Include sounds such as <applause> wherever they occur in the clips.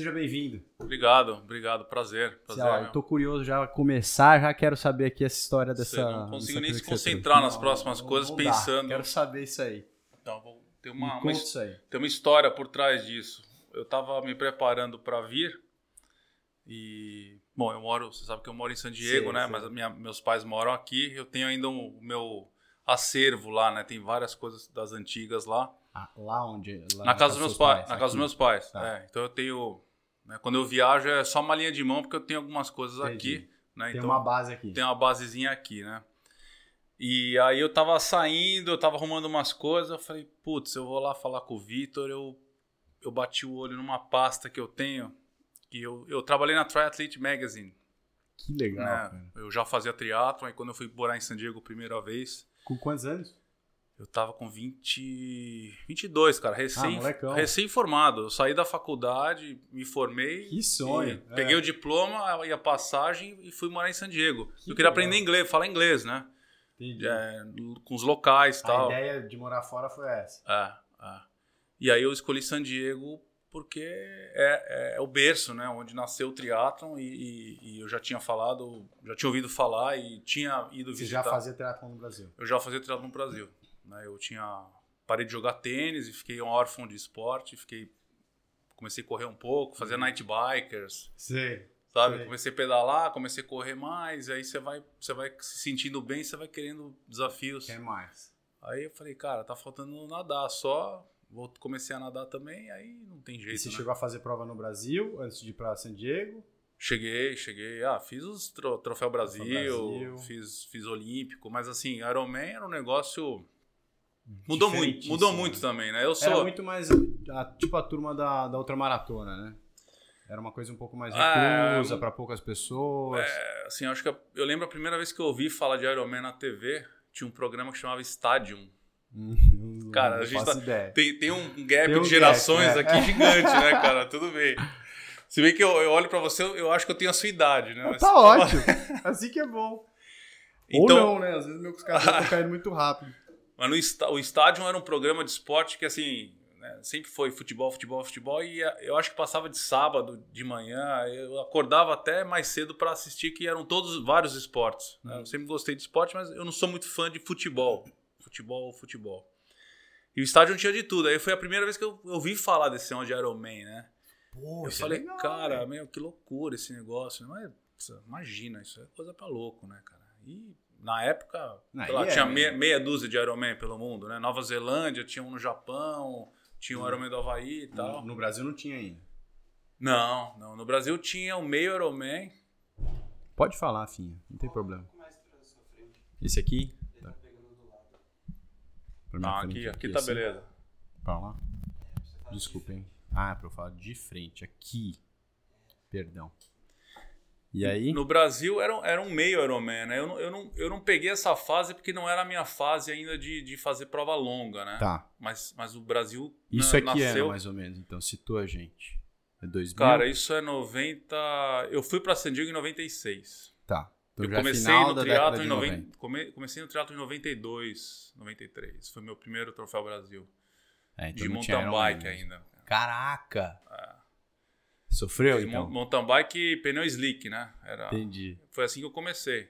Seja bem-vindo. Obrigado, obrigado, prazer. prazer Ó, eu tô curioso já começar, já quero saber aqui essa história dessa. Você não consigo nem se concentrar nas próximas não, coisas não dá. pensando. Quero saber isso aí. Então, vou ter uma, uma, isso aí. tem uma história por trás disso. Eu tava me preparando para vir e bom, eu moro, você sabe que eu moro em San Diego, Sim, né? sim. Mas minha- meus pais moram aqui. Eu tenho ainda um- o meu acervo lá, né? Tem várias coisas das antigas lá. Ah, lá onde? Lá na casa dos meus pais, na casa dos meus pais. Tá. É, então eu tenho, né, quando eu viajo é só uma linha de mão porque eu tenho algumas coisas Entendi. aqui, né? Tem então uma base aqui. tem uma basezinha aqui, né? E aí eu tava saindo, eu tava arrumando umas coisas, eu falei, putz, eu vou lá falar com o Vitor, eu, eu bati o olho numa pasta que eu tenho, que eu, eu trabalhei na Triathlete Magazine, Que legal, né? Eu já fazia triatlon, aí quando eu fui morar em San Diego a primeira vez, Com quantos anos? Eu tava com 20, 22, cara, recém, Ah, molecão. recém-formado. Eu saí da faculdade, me formei, Que sonho. é. Peguei o diploma e a passagem e fui morar em San Diego. Que eu queria legal. aprender inglês, falar inglês, né? Entendi. É, com os locais e a tal. ideia de morar fora foi essa. É, é. E aí eu escolhi San Diego porque é, é o berço, né? Onde nasceu o triatlon e, e- e eu já tinha falado, já tinha ouvido falar e tinha ido Você visitar. já fazia triatlon no Brasil. Eu já fazia triatlon no Brasil. Né? Eu tinha parei de jogar tênis e fiquei um órfão de esporte, fiquei comecei a correr um pouco, fazia night bikers, Sei. sabe? Sei. Comecei a pedalar, comecei a correr mais, aí você vai, você vai se sentindo bem, você vai querendo desafios. Quer mais? Aí eu falei, cara, tá faltando nadar só. Vou, comecei a nadar também, aí não tem E jeito. você né? chegou a fazer prova no Brasil antes de ir pra San Diego? Cheguei, cheguei. Ah, fiz os tro, Troféu Brasil, Brasil. Fiz, fiz Olímpico, mas assim, Ironman era um negócio. Mudou muito, mudou muito né? também, né? Eu Era sou. muito mais a- tipo a turma da, da outra maratona, né? Era uma coisa um pouco mais Ah, reclusa para poucas pessoas. Assim, eu acho que eu, eu lembro a primeira vez que eu ouvi falar de Ironman na TV, tinha um programa que chamava Stadium. Hum, Cara, a gente tá-. Tem, tem um gap Tem um de gerações gap, é. aqui <laughs> gigante, né, cara? Tudo bem. Se bem que eu, eu olho pra você, eu, eu acho que eu tenho a sua idade, né? Mas- Tá <laughs> ótimo. Assim que é bom. Então- Ou não, né? Às vezes meus caras estão caindo muito rápido. Mas no o estádio era um programa de esporte que, assim, né, sempre foi futebol, futebol, futebol. E eu acho que passava de sábado, de manhã. Eu acordava até mais cedo para assistir, que eram todos vários esportes. né? Eu sempre gostei de esporte, mas eu não sou muito fã de futebol. Futebol, futebol. E o estádio tinha de tudo. Aí foi a primeira vez que eu ouvi falar desse negócio de Ironman, né? Pô, eu é falei, legal, cara, meu, que loucura esse negócio. Mas, imagina, isso é coisa pra louco, né, cara? E na época, sei lá, é, tinha né? meia, meia dúzia de Ironman pelo mundo, né? Nova Zelândia, tinha um no Japão, tinha um Ironman do Havaí e tal. No, no Brasil não tinha ainda. Não, não. No Brasil tinha o meio Ironman. Pode falar, Finha. Não tem problema. Esse aqui? Tá. Ah, aqui, aqui tá assim. beleza. Pra lá? Desculpa, hein? Ah, é pra eu falar de frente. Aqui. Perdão. E aí? No Brasil era, um- era um meio Ironman, né? Eu não, eu, não, eu não peguei essa fase porque não era a minha fase ainda de, de fazer prova longa, né? Tá. Mas, mas o Brasil Isso na- aqui era nasceu... mais ou menos, então. Situa a gente. É 2000? Cara, isso é 90. Eu fui pra San Diego em 96. Tá. Então eu é comecei no triatlo em 90. 90. come- comecei no triatlo em 92, 93. Foi meu primeiro troféu Brasil. É, então de mountain bike mesmo. ainda. Caraca! Sofreu, Fiz então? mountain bike e pneu slick, né? Era, Entendi. foi assim que eu comecei.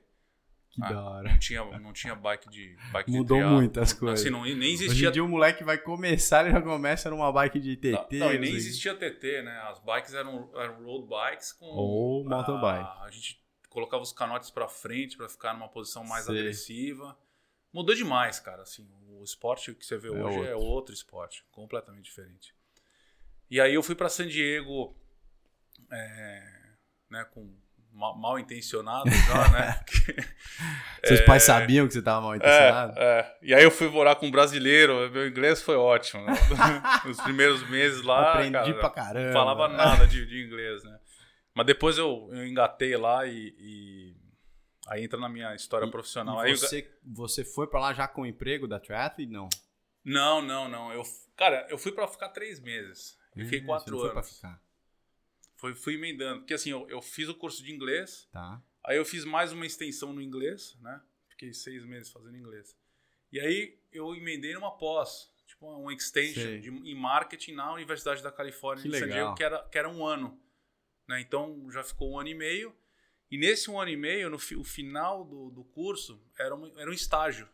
Que Ah, da hora. Não tinha, não tinha bike de bike de Mudou triatlo. muito as Não- coisas. Assim, não, nem Hoje existia em dia o moleque vai começar, ele já começa numa bike de TT. Não, e nem assim. existia TT, né? As bikes eram, eram road bikes com. Ou mountain a- bike. A gente colocava os canotes pra frente pra ficar numa posição mais Sei. agressiva. Mudou demais, cara. Assim, o esporte que você vê É hoje é outro. outro esporte, completamente diferente. E aí eu fui pra San Diego, é, né, com ma- mal intencionado já, né? <laughs> Porque- <laughs> Seus pais sabiam que você tava mal intencionado? é, é. E aí eu fui morar com um brasileiro, meu inglês foi ótimo. Né? <laughs> Nos primeiros meses lá, Aprendi cara, pra caramba. não falava nada de, de inglês, né? Mas depois eu, eu engatei lá e, e aí entra na minha história E- profissional. E Aí eu- você, você foi pra lá já com o emprego da triathlete? Não. Não, não, não. Eu, cara, eu fui pra ficar três meses. Eu fiquei Hum, quatro você não foi pra anos. ficar. Fui, fui emendando. Porque assim, eu, eu fiz o curso de inglês, Tá. aí eu fiz mais uma extensão no inglês, né? Fiquei seis meses fazendo inglês. E aí eu emendei numa pós. tipo um extension de, em marketing na Universidade da Califórnia Que San. Diego, que era, que era um ano. Né? Então já ficou um ano e meio. E nesse um ano e meio, no fi- o final do, do curso, era um, era um estágio.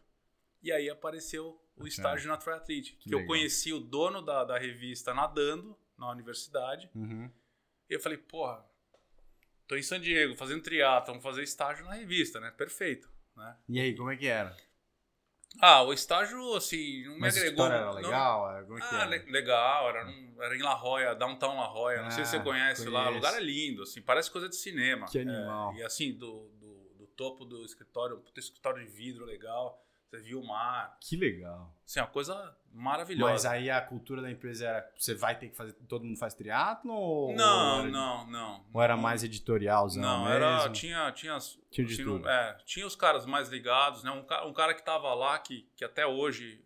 E aí apareceu o Bacana. estágio na Triathlete. Que, legal. eu conheci o dono da, da revista nadando na universidade. Uhum. E eu falei, porra, tô em San Diego fazendo triatlo, vamos fazer estágio na revista, né? Perfeito. Né? E aí, como é que era? Ah, o estágio, assim, não me Mas a agregou. história era não- legal? Era- Como é que Ah, era? le- legal, era, num- era em La Jolla, Downtown La Jolla, não sei se você Ah, conhece lá, o conheço. lugar é lindo, assim, parece coisa de cinema. Que animal. É, e assim, do, do, do topo do escritório, um escritório de vidro legal, você viu o mar, Que legal. assim, uma coisa maravilhosa. Mas aí a cultura da empresa era, você vai ter que fazer, todo mundo faz triatlo ou... não, ou era, não, não. Ou era mais editorialzão Não, mesmo? era, tinha, tinha, Tinha tudo. é, tinha os caras mais ligados, né? Um, um cara que tava lá, que, que até hoje,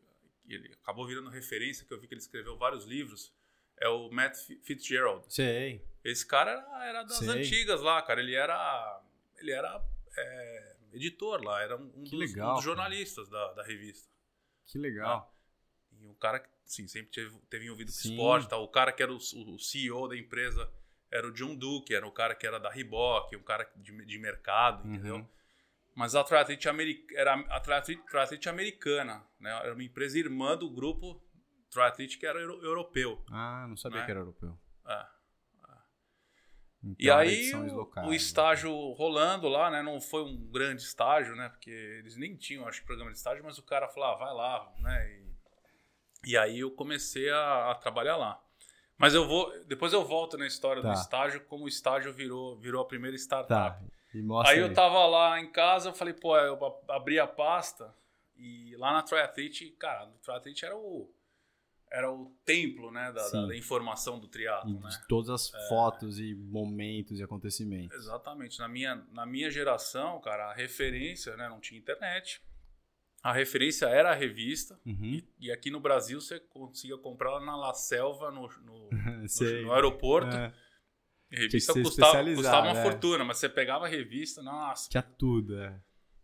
ele acabou virando referência, que eu vi que ele escreveu vários livros, é o Matt Fi- Fitzgerald. Sei. Esse cara era, era das Sei. antigas lá, cara. Ele era, ele era é, editor lá, era um, um dos, legal, um dos jornalistas da, da revista. Que legal. E o cara que, sim, sempre teve, teve envolvido com esporte. Tal. O cara que era o, o CEO da empresa era o John Duke, era o cara que era da Reebok, um cara de, de mercado, Uhum. entendeu? Mas a Triathlete Ameri- era a Triathlete americana, né? Era uma empresa irmã do grupo Triathlete que era euro- europeu. Ah, não sabia Né? que era europeu. É. Então, E aí edições o, estágio rolando lá, né? Não foi um grande estágio, né? Porque eles nem tinham, acho, programa de estágio, mas o cara falou, ah, vai lá, né? E, e aí eu comecei a, a trabalhar lá. Mas eu vou, depois eu volto na história Tá. do estágio, como o estágio virou, virou a primeira startup. Tá, e mostra Aí eu tava lá em casa, eu falei, pô, eu abri a pasta e lá na Triathlete, cara, o Triathlete era o era o templo, né, da, da- da informação do triatlo, né? de todas as É. fotos e momentos e acontecimentos. Exatamente. Na minha, na minha geração, cara, a referência, né? Não tinha internet. A referência era a revista. Uhum. E, e aqui no Brasil você conseguia comprar ela na La Selva, no, no, <laughs> no- no aeroporto. É, A revista custava, custava uma é. fortuna, mas você pegava a revista, nossa, tinha tudo, é.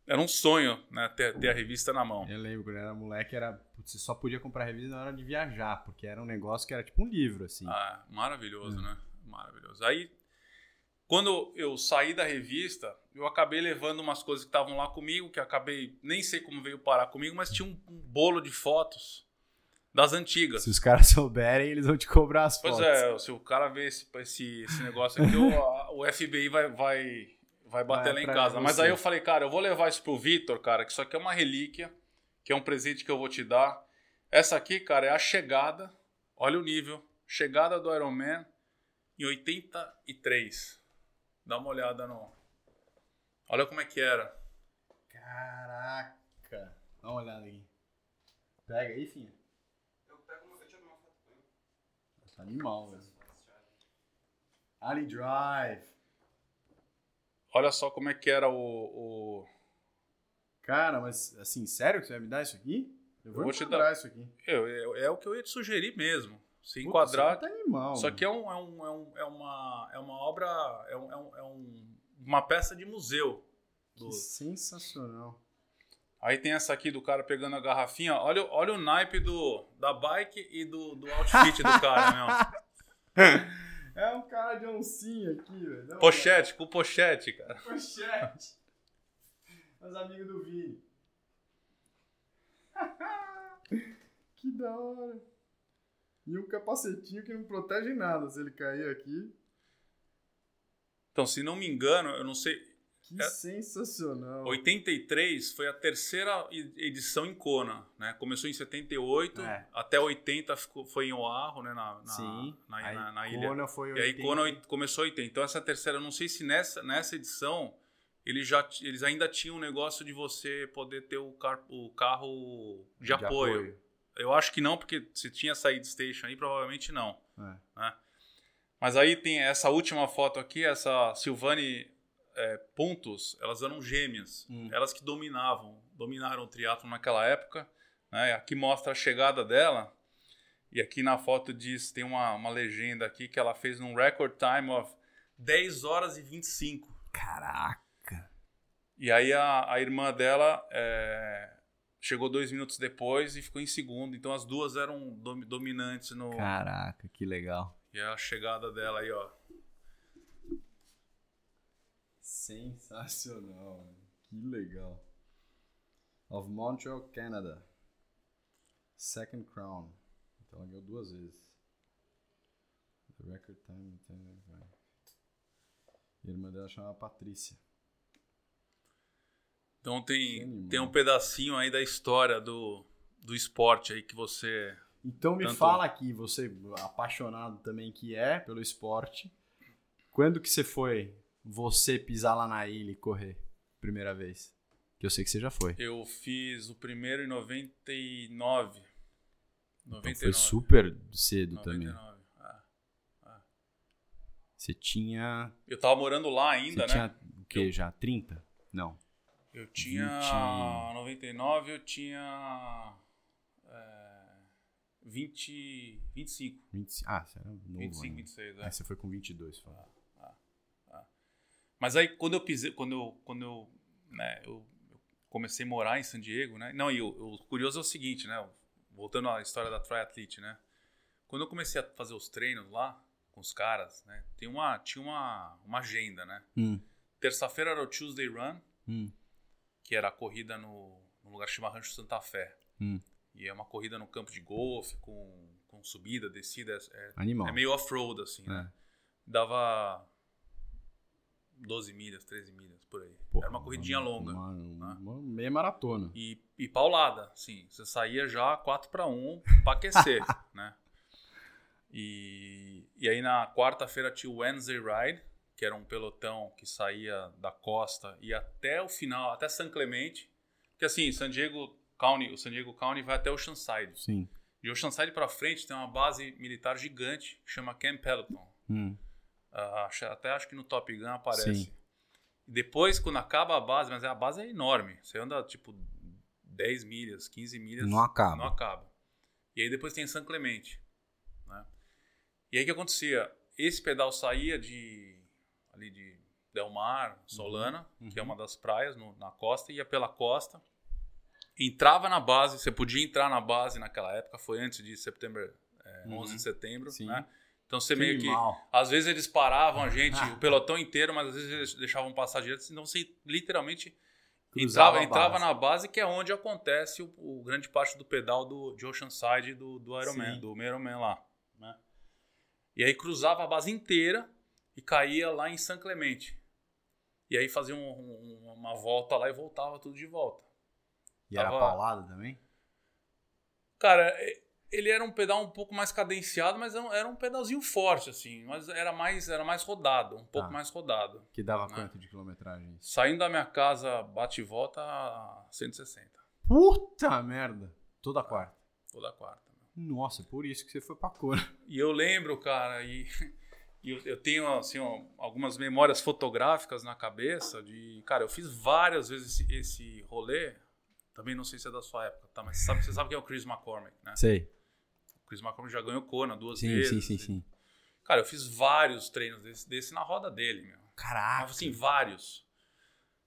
Era um sonho, né? Ter, ter a revista na mão. Eu lembro, quando eu era moleque, era, putz, você só podia comprar revista na hora de viajar, porque era um negócio que era tipo um livro, assim. Ah, maravilhoso, É. né? Maravilhoso. Aí, quando eu saí da revista, eu acabei levando umas coisas que estavam lá comigo, que acabei, nem sei como veio parar comigo, mas tinha um, um bolo de fotos das antigas. Se os caras <laughs> souberem, eles vão te cobrar as Pois fotos. é, se o cara ver esse, esse, esse negócio aqui, o, a- o FBI vai, vai, vai bater Vai lá em casa. Mas aí eu falei, cara, eu vou levar isso pro Vitor, cara, que isso aqui é uma relíquia, que é um presente que eu vou te dar. Essa aqui, cara, é a chegada, olha o nível, chegada do Iron Man em 83. Dá uma olhada no... Olha como é que era. Caraca. Dá uma olhada aqui. Pega aí, filha. Eu pego uma, eu tiro uma foto com ele. Tá animal, velho. Ali Drive. Olha só como é que era o... o... Cara, mas assim, sério que você vai me dar isso aqui? Eu vou, vou te dar. isso aqui. Eu, eu- é o que eu ia te sugerir mesmo. Se Puta, enquadrar... isso aqui tá animal. Só que é, um, é, um, é, um, é, uma, é uma obra, é, um, é, um, é um- uma peça de museu. do- sensacional. Aí tem essa aqui do cara pegando a garrafinha. Olha, o- olha o naipe do, da bike e do, do outfit do <laughs> cara, meu. <laughs> É um cara de oncinha aqui, velho. Pochete, com pochete, cara. Pochete. <laughs> Os amigos do Vini. <laughs> que da hora. E um capacetinho que não protege nada se ele cair aqui. Então, se não me engano, eu não sei. Que É. sensacional. 83 foi a terceira edição em Kona, né? Começou em 78, É. até 80 ficou, foi em Oahu, né? Na, na, Sim. na, Aí na- na ilha. Kona foi E aí 80. oit- começou a 80. Então essa terceira, eu não sei se nessa, nessa edição eles já eles ainda tinham um negócio de você poder ter o, car, o carro de, apoio. Eu acho que não, porque se tinha saído station aí, provavelmente não. É. Mas aí tem essa última foto aqui, essa Silvane é, Pontos, elas eram gêmeas. Hum. Elas que dominavam, dominaram o triatlo naquela época. Né? Aqui mostra a chegada dela. E aqui na foto diz, tem uma, uma legenda aqui que ela fez num record time of 10 horas e 25. Caraca. E aí a, a irmã dela é, chegou dois minutos depois e ficou em segundo. Então as duas eram dom- dominantes no. Caraca, que legal. E a chegada dela aí, ó. Sensacional. Que legal. Of Montreal, Canada. Second crown. Então ela ganhou duas vezes. The record time. E a irmã dela chama Patrícia. Então tem, tem um pedacinho aí da história do, do esporte aí que você. Então me Tanto- fala aqui, você apaixonado também que é pelo esporte, quando que você foi você pisar lá na ilha e correr? Primeira vez. Que eu sei que você já foi. Eu fiz o primeiro em 99. 99. Então foi super cedo também. 99. ah. Você tinha. Eu tava morando lá ainda, você né? tinha o quê? Já 30? Não. Eu tinha. 20. 99, eu tinha. É, 20. 25. 20, ah, você era novo. 25, ainda. 26, é. Aí você foi com 22, fala. Mas aí quando eu pisei, quando eu, quando eu, né, eu, eu comecei a morar em San Diego, né? Não, e o, o curioso é o seguinte, né? Voltando à história da triathlete, né? Quando eu comecei a fazer os treinos lá com os caras, né? Tem uma, tinha uma, uma agenda, né? Hum, Terça-feira era o Tuesday Run, hum, que era a corrida no, no lugar chamado Rancho Santa Fé. hum. E é uma corrida no campo de golfe, com, com subida, descida. É, é meio off-road, assim, né? É. Dava 12 milhas, 13 milhas, por aí. Porra, Era uma corridinha longa. Uma, uma- né? uma meia maratona. E, e paulada, sim. Você saía já 4 para 1 para aquecer, <laughs> né? E, e aí na quarta-feira tinha o Wednesday Ride, que era um pelotão que saía da costa e até o final, até San Clemente. Que assim, San Diego County, o San Diego County vai até Oceanside. Sim. De Oceanside para frente tem uma base militar gigante que chama Camp Peloton. Hum. Acho- até acho que no Top Gun aparece. Sim. Depois, quando acaba a base, mas a base é enorme. Você anda tipo 10 milhas, 15 milhas. Não acaba. Não acaba. E aí depois tem San Clemente. Né? E aí o que acontecia? Esse pedal saía de ali de Del Mar, Solana, que é uma das praias no- na costa, ia pela costa, entrava na base, você podia entrar na base naquela época, foi antes de setembro, é, 11 de setembro, Sim. né? Então você meio que animal. às vezes eles paravam a gente, <laughs> o pelotão inteiro, mas às vezes eles deixavam passar direto, senão você literalmente Cruzava entrava, entrava na base, que é onde acontece o, o grande parte do pedal do, de Oceanside do, do Ironman, Sim. do Ironman lá. Né? E aí cruzava a base inteira e caía lá em San Clemente. E aí fazia um- um- uma volta lá e voltava tudo de volta. E era Tava- paulada também? Cara, é- ele era um pedal um pouco mais cadenciado, mas era um- era um pedalzinho forte, assim. Mas era mais, era mais rodado, um pouco Tá. mais rodado. Que dava Né? quanto de quilometragem? Saindo da minha casa, bate e volta a 160. Puta merda! Toda quarta. Toda quarta. meu. Nossa, por isso que você foi pra cor. E eu lembro, cara, e, <laughs> e eu, eu tenho assim, ó, algumas memórias fotográficas na cabeça de. Cara, eu fiz várias vezes esse, esse rolê. Também não sei se é da sua época, tá? Mas você sabe, você sabe quem é o Chris McCormick, né? Sei. O Chris McCormick já ganhou Kona duas Sim, vezes. sim, sim, sim. Cara, eu fiz vários treinos desse, desse na roda dele, meu. Caraca. Mas, assim, vários.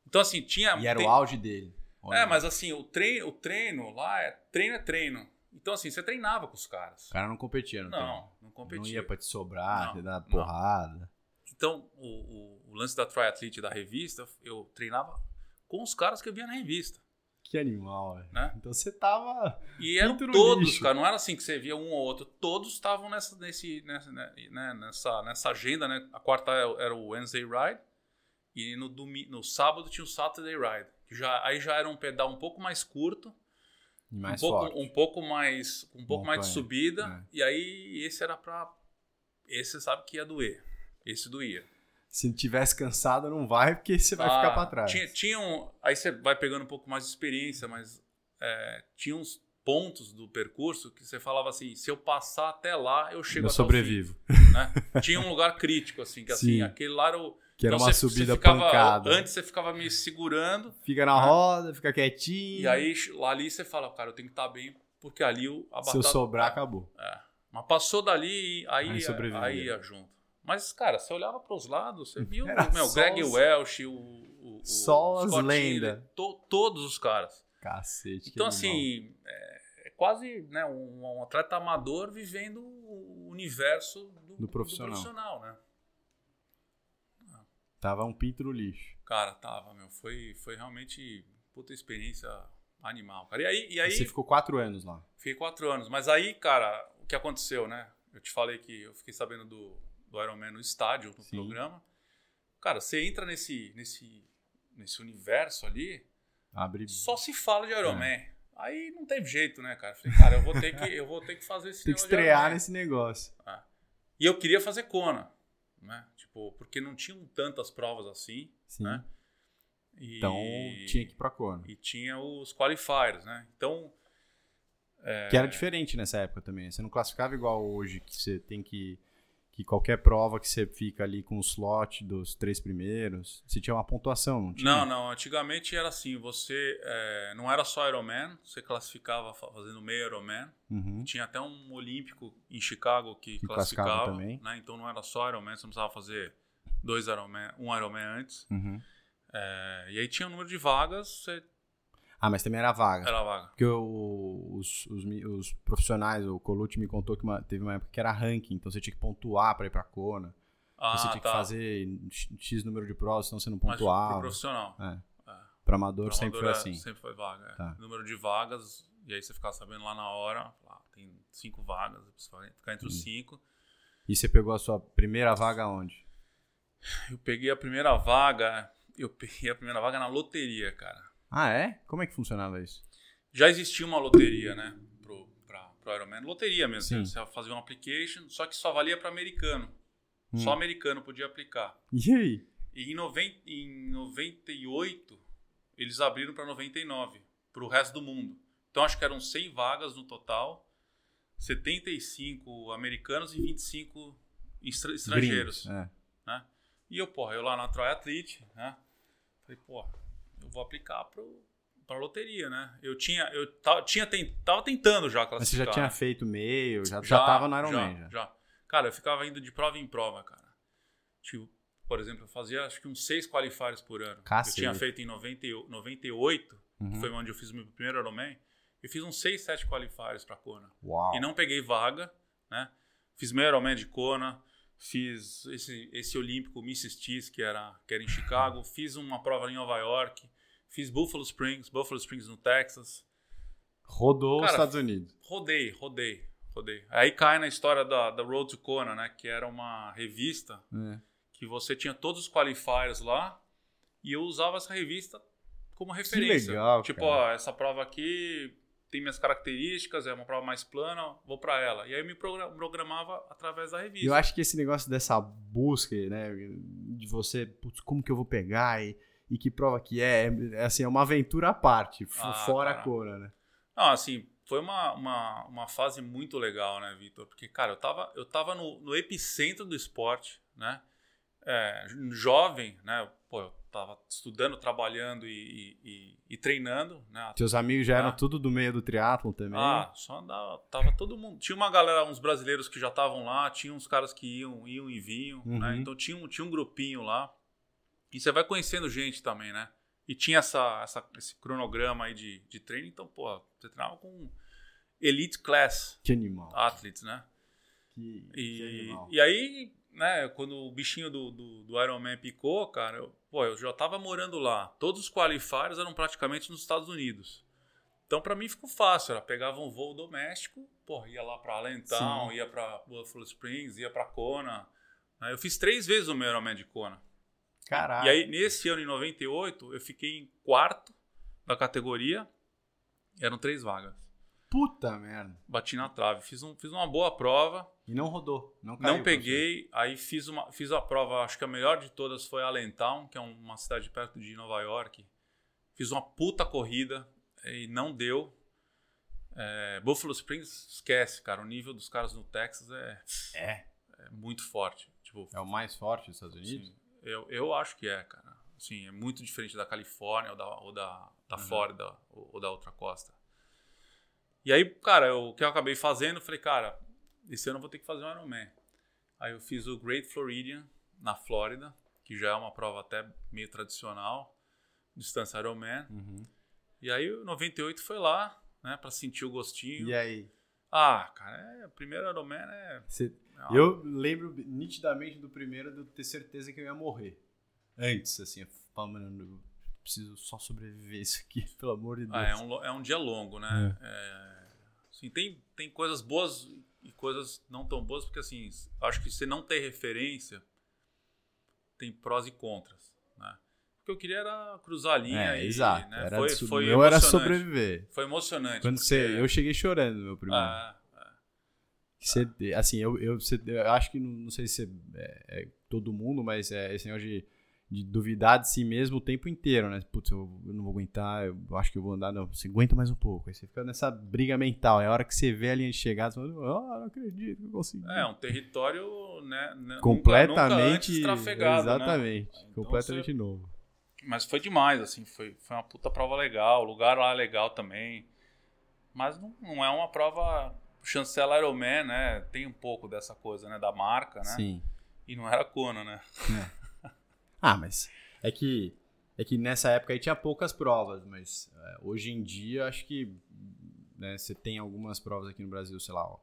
Então, assim, tinha. E era tem- o auge dele. É, mas assim, o treino, o treino lá é treino é treino. Então, assim, você treinava com os caras. O cara não competia, não Não, não Não competia. ia pra te sobrar, Não, te dar não. porrada. Então, o, o- o lance da triathlete da revista, eu treinava com os caras que eu via na revista. Que animal, velho. Né? Então você tava. E eram todos, lixo. cara. Não era assim que você via um ou outro. Todos estavam nessa, nesse, nessa, né, né, nessa, nessa agenda, né? A quarta era o Wednesday Ride. E no, domi no sábado tinha o Saturday Ride. Que já, aí já era um pedal um pouco mais curto. Mais um pouco, forte. um pouco mais um pouco mais de subida né? e aí esse era pra esse você sabe que ia doer esse doía Se tivesse cansado, não vai, porque você vai Ah, ficar pra trás. tinha, tinha um, aí você vai pegando um pouco mais de experiência mas é, tinha uns pontos do percurso que você falava assim se eu passar até lá eu chego Eu até sobrevivo. fim, né? tinha um lugar crítico assim que Sim. assim aquele lá era o Que era então uma você- você subida ficava- pancada. antes você ficava me segurando Fica na roda, fica quietinho. e aí lá ali você fala cara eu tenho que estar bem porque ali o- a Se eu batata sobrar, tá- acabou. É. Mas passou dali, aí, Aí aí, ia junto. Mas, cara, você olhava para os lados, você viu Era meu, só Greg os- Welsh, o, o, o Só as lendas. To- todos os caras. Cacete. Então, assim, é, é quase né, um, um atleta amador vivendo o universo do, Do profissional. profissional, né? Tava um pinto no lixo. Cara, tava, meu. Foi, foi realmente puta experiência animal, cara. E aí, e aí Você ficou quatro anos lá. fiquei quatro anos. Mas aí, cara, o que aconteceu, né? Eu te falei que eu fiquei sabendo do, do Ironman no estádio, no Sim. programa. Cara, você entra nesse, nesse, nesse universo ali, Abre. só se fala de Ironman. É. Aí não teve jeito, né, cara? Falei, cara, eu vou ter que, eu vou ter que fazer esse Tem que estrear nesse negócio. E eu queria fazer Kona, né? Tipo, porque não tinham tantas provas assim, Sim. né? E, Então tinha que ir pra Kona. E tinha os qualifiers, né? Então, Que era diferente nessa época também. Você não classificava igual hoje, que você tem que. Que qualquer prova que você fica ali com o slot dos três primeiros, você tinha uma pontuação, não tinha? não, não. Antigamente era assim, você é, não era só Ironman, você classificava fa- fazendo meio Ironman. Uhum. Tinha até um olímpico em Chicago que, Que classificava classificava, também. né? Então não era só Ironman, você não precisava fazer dois Ironman, um Ironman antes. Uhum. É, e aí tinha o número de vagas, você Ah, mas também era vaga. era vaga. Porque o- os, os, os profissionais, o Colucci me contou que uma- teve uma época que era ranking, então você tinha que pontuar pra ir pra Kona. Ah, você tinha tá. que fazer X- número de provas, senão você não Mas pro pontuava. profissional. É. É. Pra amador Pro sempre amador, foi é, assim. Sempre foi vaga. é. Tá. Número de vagas, e aí você ficava sabendo lá na hora, ah, tem cinco vagas, eu preciso ficar entre os cinco. E você pegou a sua primeira vaga onde? Eu peguei a primeira vaga, eu peguei a primeira vaga na loteria, cara. Ah, é? Como é que funcionava isso? Já existia uma loteria, né, pro, pra, pro Ironman. Loteria mesmo, Sim. você fazia um application, só que só valia para americano. Hum. Só americano podia aplicar. E aí? E em, noven, em 98, eles abriram para 99, para o resto do mundo. Então acho que eram 100 vagas no total, 75 americanos e 25 estra- estrangeiros. Gringos, é. Né? E eu, porra, eu lá na Triathlete, né? Falei, porra, vou aplicar pro, pra loteria, né? Eu tinha, eu tava, tinha, tava tentando já Mas você já classificar. tinha né? feito meio, já, já tava no Ironman. Já, já, já. Cara, eu ficava indo de prova em prova, cara. Tipo, por exemplo, eu fazia acho que uns seis qualifiers por ano. Cacete. Eu tinha feito em 90, e- 98, Uhum. que foi onde eu fiz o meu primeiro Ironman. Eu fiz uns seis, sete qualifiers pra Kona. Uau. E não peguei vaga, né? Fiz meio Ironman de Kona, fiz esse, esse olímpico Mrs. Cheese, que era, que era em Chicago, fiz uma prova em Nova York, fiz Buffalo Springs, Buffalo Springs no Texas. Rodou os Cara, Estados Unidos. Rodei, rodei, rodei. Aí cai na história da, da Road to Kona, né? Que era uma revista É. que você tinha todos os qualifiers lá e eu usava essa revista como referência. legal, tipo, cara. ó, essa prova aqui tem minhas características, é uma prova mais plana, vou pra ela. E aí eu me progra- programava através da revista. Eu acho que esse negócio dessa busca, né, de você, putz, como que eu vou pegar e, e que prova que é, é, assim, é uma aventura à parte, Ah, fora cara. a Kona, né? Não, assim, foi uma, uma, uma fase muito legal, né, Vitor? Porque, cara, eu tava, eu tava no, no epicentro do esporte, né? É, jovem, né? Pô, eu tava estudando, trabalhando e, e- e- e treinando, né? Teus amigos já eram Ah. tudo do meio do triatlon também. Ah, só andava, tava todo mundo. Tinha uma galera, uns brasileiros que já estavam lá, tinha uns caras que iam, iam e vinham, Uhum. né? Então tinha um, tinha um grupinho lá. E você vai conhecendo gente também, né? E tinha essa, essa- esse cronograma aí de, de treino, então, pô, você treinava com elite class Que animal. athletes, né? Que, que E, animal. e aí, né, quando o bichinho do, do, do Iron Man picou, cara, eu, pô, eu já tava morando lá. Todos os qualifiers eram praticamente nos Estados Unidos. Então, pra mim, ficou fácil. Era pegava um voo doméstico, pô, ia lá pra Allentown, Sim. ia pra Buffalo Springs, ia pra Kona. né? Eu fiz três vezes o meu Ironman de Kona. Caralho. E aí, nesse ano, em 98, eu fiquei em quarto da categoria. Eram três vagas. Puta merda. Bati na trave. Fiz, um, fiz uma boa prova. E não rodou. Não, caiu Não peguei, aí fiz, uma, fiz a prova, acho que a melhor de todas foi Allentown, que é uma cidade perto de Nova York. Fiz uma puta corrida e não deu. É, Buffalo Springs, esquece, cara. O nível dos caras no Texas é. É. é muito forte. Tipo, É o mais forte dos Estados Unidos? assim, eu, eu acho que é, cara. Assim, é muito diferente da Califórnia ou da, ou da, da Uhum. Flórida ou, ou da outra costa. E aí, cara, eu- o que eu acabei fazendo, falei, cara, esse ano eu vou ter que fazer um Ironman. Aí eu fiz o Great Floridian na Flórida, que já é uma prova até meio tradicional, distância Ironman. Uhum. E aí o 98 foi lá, né, pra sentir o gostinho. E aí? Ah, cara, é, o primeiro Ironman é... Você- é Eu lembro nitidamente do primeiro de eu ter certeza que eu ia morrer. Antes, assim, eu preciso só sobreviver isso aqui, <laughs> pelo amor de Deus. Ah, é, um, é um dia longo, né? É, assim, tem, tem coisas boas e coisas não tão boas, porque assim, acho que você não ter referência tem prós e contras, né? O que eu queria era cruzar a linha É, e, exato. né, Era foi, su- foi meu era sobreviver. Foi emocionante. Quando porque- você, eu cheguei chorando meu primeiro. Ah, Que você- assim, eu, eu, você- eu acho que, não, não sei se é, é todo mundo, mas é esse negócio de, de duvidar de si mesmo o tempo inteiro, né? Putz, eu, eu não vou aguentar, eu acho que eu vou andar, não, você aguenta mais um pouco. Aí você fica nessa briga mental. É a hora que você vê a linha de chegada, você fala, ah, não acredito que eu consegui. é um território, né? né, nunca- completamente. nunca trafegado, né? exatamente. Então completamente novo. Mas foi demais, assim, foi, foi uma puta prova legal, o lugar lá é legal também. Mas não, não é uma prova chancela Ironman, né? Tem um pouco dessa coisa, né? Da marca, né? Sim. E não era Kona, né? <laughs> Ah, mas é que é que nessa época aí tinha poucas provas, mas é, hoje em dia acho que né, você tem algumas provas aqui no Brasil, sei lá, ó,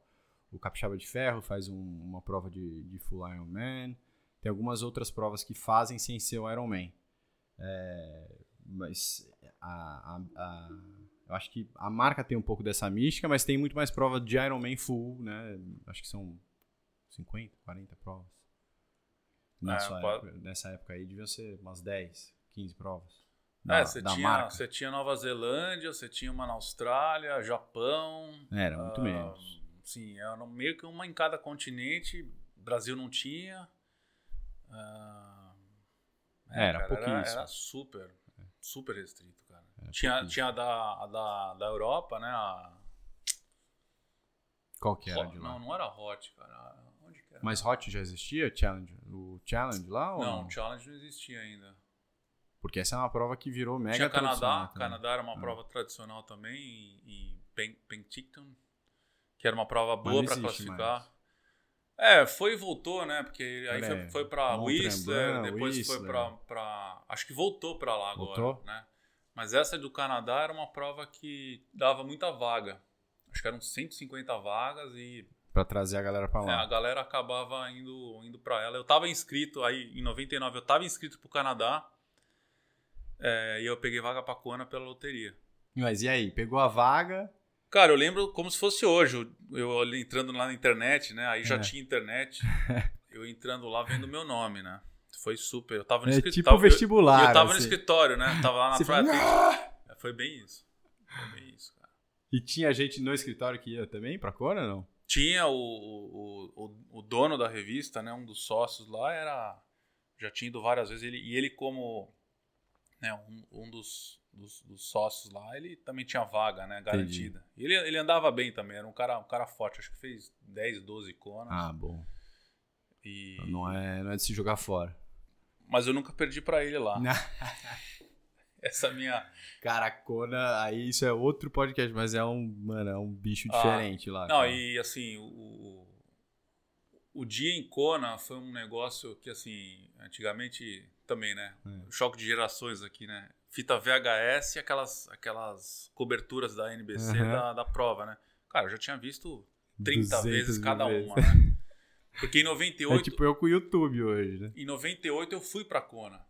o Capixaba de Ferro faz um- uma prova de, de full Ironman, tem algumas outras provas que fazem sem ser o Ironman. É, mas a, a- a- eu acho que a marca tem um pouco dessa mística, mas tem muito mais prova de Ironman full, né? Acho que são 50, 40 provas. Na É, época- nessa época aí deviam ser umas 10, 15 provas. é, Da, você da tinha, marca. você tinha Nova Zelândia, você tinha uma na Austrália, Japão. Era muito ah, menos. Sim, era meio que uma em cada continente. Brasil não tinha. Ah, Era cara, pouquíssimo. Era, era super, super restrito, cara. Era Tinha, tinha a da, a da, da Europa, né? A, Qual que era Hot- de lá? não, não era Hot, cara. Onde que era? Mas Hot já existia? Challenge? O Challenge lá? Ou não, o Challenge não existia ainda. Porque essa é uma prova que virou mega Tinha Canadá. Canadá era uma Ah. prova tradicional também, e, e Pen- Penticton, que era uma prova boa para classificar. É, foi e voltou, né? Porque aí Olha foi, foi para Mont Whistler, depois foi Whistler. pra, pra. Acho que voltou para lá agora, Voltou? né? Mas essa do Canadá era uma prova que dava muita vaga. Acho que eram 150 vagas e Pra trazer a galera pra é, lá. a galera acabava indo, indo para ela. Eu tava inscrito aí em 99, eu tava inscrito pro Canadá. é, e eu peguei vaga pra Kona pela loteria. Mas e aí? Pegou a vaga? Cara, eu lembro como se fosse hoje. Eu, eu entrando lá na internet, né? Aí já É. tinha internet. <laughs> Eu entrando lá vendo meu nome, né? Foi super. Eu tava no É escritório. tipo vestibular. Eu, eu tava no assim. escritório, né? Tava lá na Você praia. fala, É, Foi bem isso. Foi bem isso, cara. E tinha gente no escritório que ia também pra Cora ou não? Tinha o, o, o, o dono da revista, né? Um dos sócios lá era. Já tinha ido várias vezes. Ele, e ele, como né, um, um dos, dos, dos sócios lá, ele também tinha vaga, né? Garantida. E ele, ele andava bem também, era um cara, um cara forte. Acho que fez 10, 12 conas. Ah, bom. E... Não é, não é de se jogar fora. Mas eu nunca perdi pra ele lá. <laughs> Essa minha. Cara, Kona, aí isso é outro podcast, mas é um, mano, é um bicho Ah, diferente lá. Não, cara. e assim, o, o, o dia em Kona foi um negócio que, assim, antigamente também, né? É. Choque de gerações aqui, né? Fita VHS e aquelas, aquelas coberturas da NBC Aham. da, da prova, né? Cara, eu já tinha visto 30 200 vezes cada vezes. uma, né? <laughs> Porque em 98, É tipo eu com o YouTube hoje, né? em 98 eu fui pra Kona.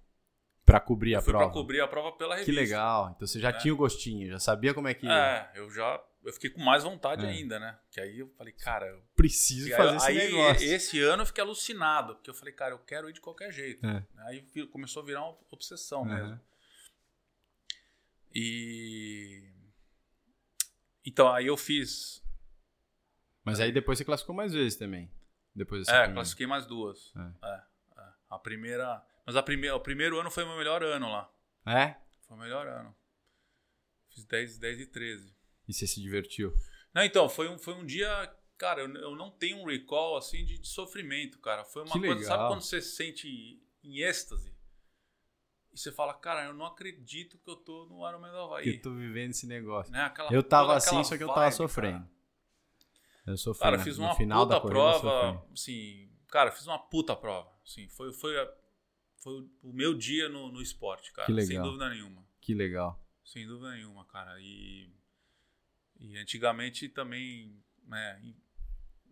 Pra cobrir a Eu fui prova. pra cobrir a prova pela Que revista. legal. Então você já tinha o gostinho, já sabia como é que É, eu já eu fiquei com mais vontade É. ainda, né? Que aí eu falei, cara, eu preciso aí- fazer esse aí, negócio. esse ano eu fiquei alucinado, porque eu falei, cara, eu quero ir de qualquer jeito. É. Aí começou a virar uma obsessão mesmo. E. Então, aí eu fiz. Mas aí depois você classificou mais vezes também. Depois É, primeira. classifiquei mais duas. É. É, é. A primeira. Mas a primeira, o primeiro ano foi o meu melhor ano lá. É? Foi o melhor ano. Fiz 10, 10 e 13. E você se divertiu? Não, então, foi um, foi um dia. Cara, eu, eu não tenho um recall assim de, de sofrimento, cara. Foi uma Que coisa. legal. Sabe quando você se sente em êxtase? E você fala, cara, eu não acredito que eu tô no Ironman do Que Havaí. eu tô vivendo esse negócio. Né? Aquela- eu tava assim, só que eu tava vibe, sofrendo. Cara, Eu sofri. Cara, fiz uma final puta prova. Assim, cara, fiz uma puta prova. Assim, foi, foi, a- foi o meu dia no, no esporte, cara. Que Sem legal. dúvida nenhuma. Que legal. Sem dúvida nenhuma, cara. E, e antigamente também, né,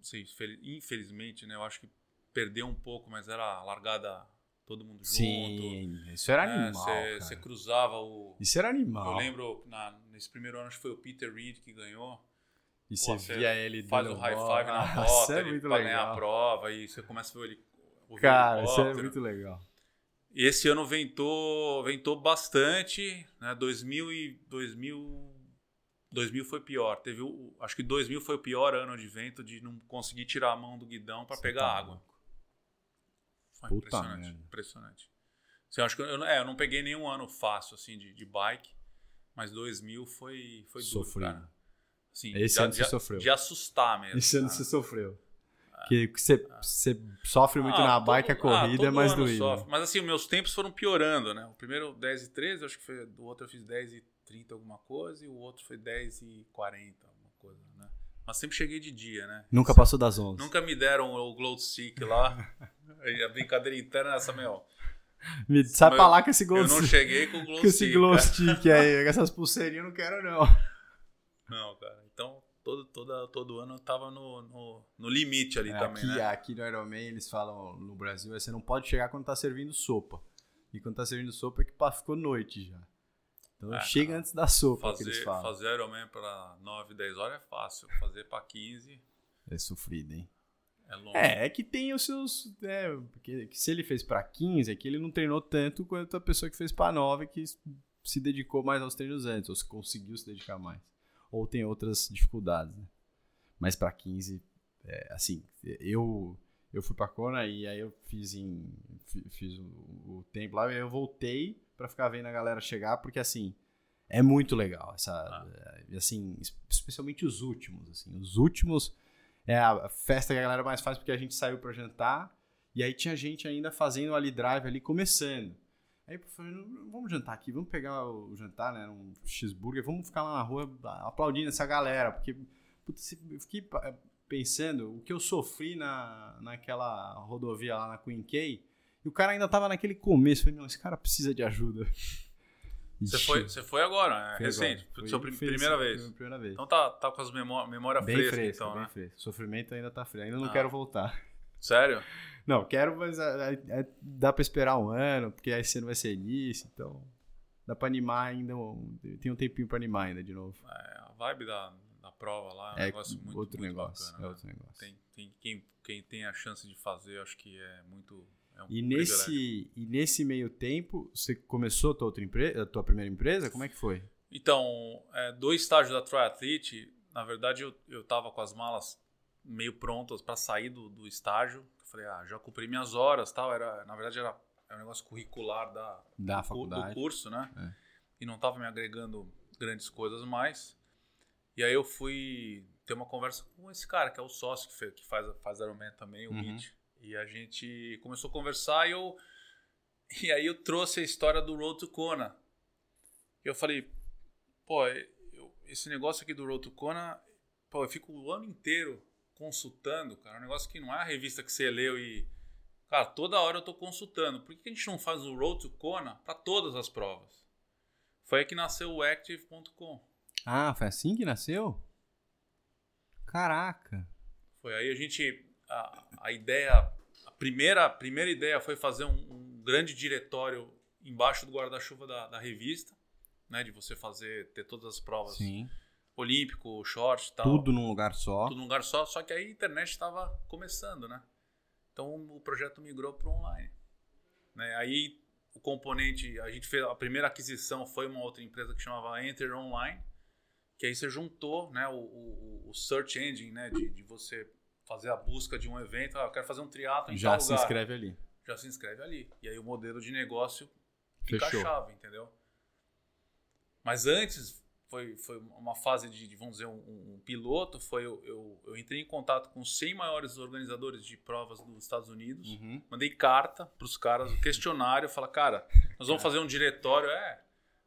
sei, fel- infelizmente, né, eu acho que perdeu um pouco, mas era a largada todo mundo junto. Sim, isso era né, animal. Você cruzava o. Isso era animal. Eu lembro, na- nesse primeiro ano, acho que foi o Peter Reed que ganhou. E Pô, você via ele Faz o dando high five na <laughs> Isso é ele, pra ganhar a prova e você começa a ver ele. o Cara, isso é muito legal. Esse ano ventou, ventou bastante, né? 2000 e 2000, 2000 foi pior. Teve o, acho que 2000 foi o pior ano de vento de não conseguir tirar a mão do guidão para pegar tá água. louco. Foi Puta impressionante, merda. impressionante. Assim, eu acho que eu, é, eu não peguei nenhum ano fácil assim de, de bike, mas 2000 foi foi duro, Sofrido. cara. Assim, Esse de, ano você de- sofreu. De assustar mesmo. Esse ano você sofreu. Que, que você, você sofre muito Ah, na todo- bike, a corrida ah, todo é mais doída. sofre. Mas assim, os meus tempos foram piorando, né? O primeiro 10 e 13, acho que foi. Do outro eu fiz 10 e 30 alguma coisa, e o outro foi 10 e 40, alguma coisa, né? Mas sempre cheguei de dia, né? Nunca passou das 11. Nunca me deram o glow stick lá. <laughs> A brincadeira interna é essa, meu. Me sai Mas pra lá com esse Eu glow não stick. cheguei com o glow Com esse stick. glow stick aí, com essas pulseirinhas eu não quero não. Não, cara. Então, todo, toda, todo ano eu tava no, no, no limite ali É, também, aqui, né? aqui no Ironman eles falam no Brasil, você não pode chegar quando tá servindo sopa. E quando tá servindo sopa é que ficou noite já. Então É, chega cara. antes da sopa que eles Fazer, falam. fazer Ironman pra 9, 10 horas é fácil. Fazer pra 15 É sofrido, hein? é longo. É, é que tem os seus. É, porque que se ele fez pra 15, é que ele não treinou tanto quanto a pessoa que fez pra 9, que se dedicou mais aos treinos antes, ou se conseguiu se dedicar mais. Ou tem outras dificuldades, né? Mas pra 15, é, assim, eu eu fui pra Kona e aí eu fiz em fi- fiz o, o tempo lá e eu voltei pra ficar vendo a galera chegar, porque assim, é muito legal essa Ah. é, assim, es- especialmente os últimos, assim, os últimos é a festa que a galera mais faz porque a gente saiu pra jantar e aí tinha gente ainda fazendo ali drive ali começando. Aí eu falei, "Não, vamos jantar aqui, vamos pegar o jantar, né, um cheeseburger, vamos ficar lá na rua aplaudindo essa galera, porque putz, eu fiquei pa- pensando o que eu sofri na, naquela rodovia lá na Queen K, e o cara ainda tava naquele começo, eu falei, não, esse cara precisa de ajuda. Você foi, você foi agora, é fui recente. agora. Sua prim- primeira foi vez. Primeira vez. Então tá, tá com as memó memória bem fresca, fresco, então, bem né? fresco. O sofrimento ainda tá frio. Ainda não Ah. quero voltar. Sério? Não, quero, mas é, é- é- dá pra esperar um ano, porque aí você não vai ser início, então dá pra animar ainda. Tem um tempinho pra animar ainda de novo. É, a vibe da, da prova lá é um É negócio muito, outro muito negócio. bacana. é né? outro negócio. Tem, tem quem, quem tem a chance de fazer, acho que é muito. É um E nesse, e nesse meio tempo, você começou a tua, outra empre- a tua primeira empresa? Como é que foi? Então, é, do estágio da Triathlete, na verdade eu, eu tava com as malas meio prontas para sair do, do estágio. Eu falei, ah, já cumpri minhas horas tal. Era, na verdade, era, era um negócio curricular da, Da do, cu- faculdade. do curso, né? É. E não tava me agregando grandes coisas mais. E aí eu fui ter uma conversa com esse cara, que é o sócio que, fe- que faz, faz Ironman também, o Uhum. Mitch. E a gente começou a conversar e eu... E aí eu trouxe a história do Road to Kona. Eu falei, pô, eu- esse negócio aqui do Road to Kona, pô, eu fico o ano inteiro consultando, cara. É um negócio que não é a revista que você leu e... Cara, toda hora eu tô consultando. Por que a gente não faz o Road to Kona para todas as provas? Foi aí que nasceu o Active.com. Ah, foi assim que nasceu? Caraca. Foi aí a gente. A, a ideia. A primeira, a primeira ideia foi fazer um, um grande diretório embaixo do guarda-chuva da, da revista. Né, de você fazer, ter todas as provas Sim. olímpico, short e tal. Tudo num lugar só. tudo num lugar só, só que aí a internet estava começando, né? Então o projeto migrou para online. Né? Aí o componente, a gente fez a primeira aquisição foi uma outra empresa que chamava Enter Online, que aí você juntou, né, o, o, o search engine, né, de, de você fazer a busca de um evento, ah, eu quero fazer um triatlo em Já se lugar. inscreve ali. Já se inscreve ali. E aí o modelo de negócio Fechou. encaixava, entendeu? Mas antes foi, foi uma fase de, vamos dizer, um, um piloto. Foi eu, eu, eu entrei em contato com os 100 maiores organizadores de provas dos Estados Unidos. Uhum. Mandei carta para os caras, um questionário. Fala, cara, nós vamos fazer um diretório. É,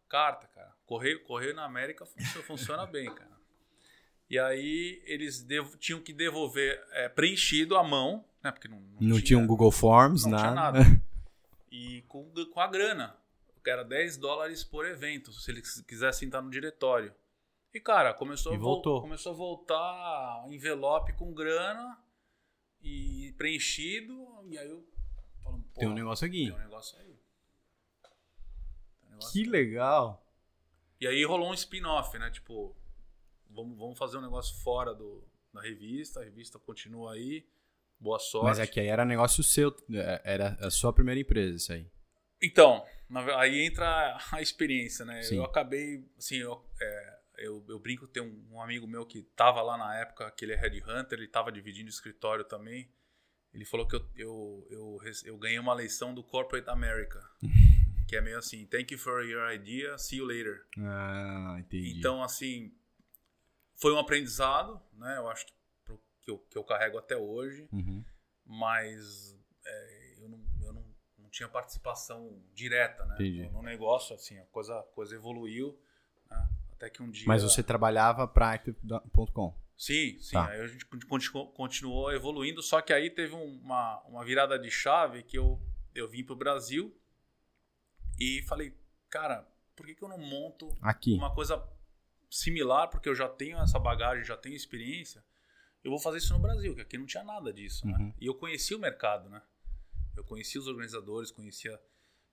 carta, cara. Correio, correio na América funciona, <laughs> funciona bem, cara. E aí eles tinham que devolver é, preenchido à mão, né? Porque não, Não tinha um Google Forms, não nada. tinha nada. E com, com a grana. era 10 dólares por evento, se ele quisesse entrar no diretório. E, cara, começou, E a, voltou. começou a voltar envelope com grana e preenchido. E aí eu falando, pô, Tem um negócio aqui. tem um negócio aí. Um negócio Que legal. E aí rolou um spin-off, né? Tipo, vamos, vamos fazer um negócio fora do, da revista, a revista continua aí. Boa sorte. Mas é que aí era negócio seu, é, era a sua primeira empresa, isso aí. Então, aí entra a experiência, né? Sim. Eu acabei, assim, eu, é, eu, eu brinco, tem um, um amigo meu que tava lá na época, que ele é headhunter, ele tava dividindo escritório também. Ele falou que eu, eu, eu, eu ganhei uma lição do Corporate America, <laughs> que é meio assim, thank you for your idea, see you later. Ah, entendi. Então, assim, foi um aprendizado, né? Eu acho que, que, eu, que eu carrego até hoje, Uhum. mas é, eu, não, eu não, não tinha participação direta, né? Entendi. No, negócio, assim, a coisa, a coisa evoluiu, né? Até que um dia... Mas você trabalhava pra Active.com. Sim, sim. Tá. Aí a gente continu- continuou evoluindo, só que aí teve um- uma, uma virada de chave que eu, eu vim pro Brasil e falei, cara, por que, que eu não monto Aqui. uma coisa similar, porque eu já tenho essa bagagem, já tenho experiência, eu vou fazer isso no Brasil, que aqui não tinha nada disso, Uhum. né? E eu conhecia o mercado, né? Eu conhecia os organizadores, conhecia...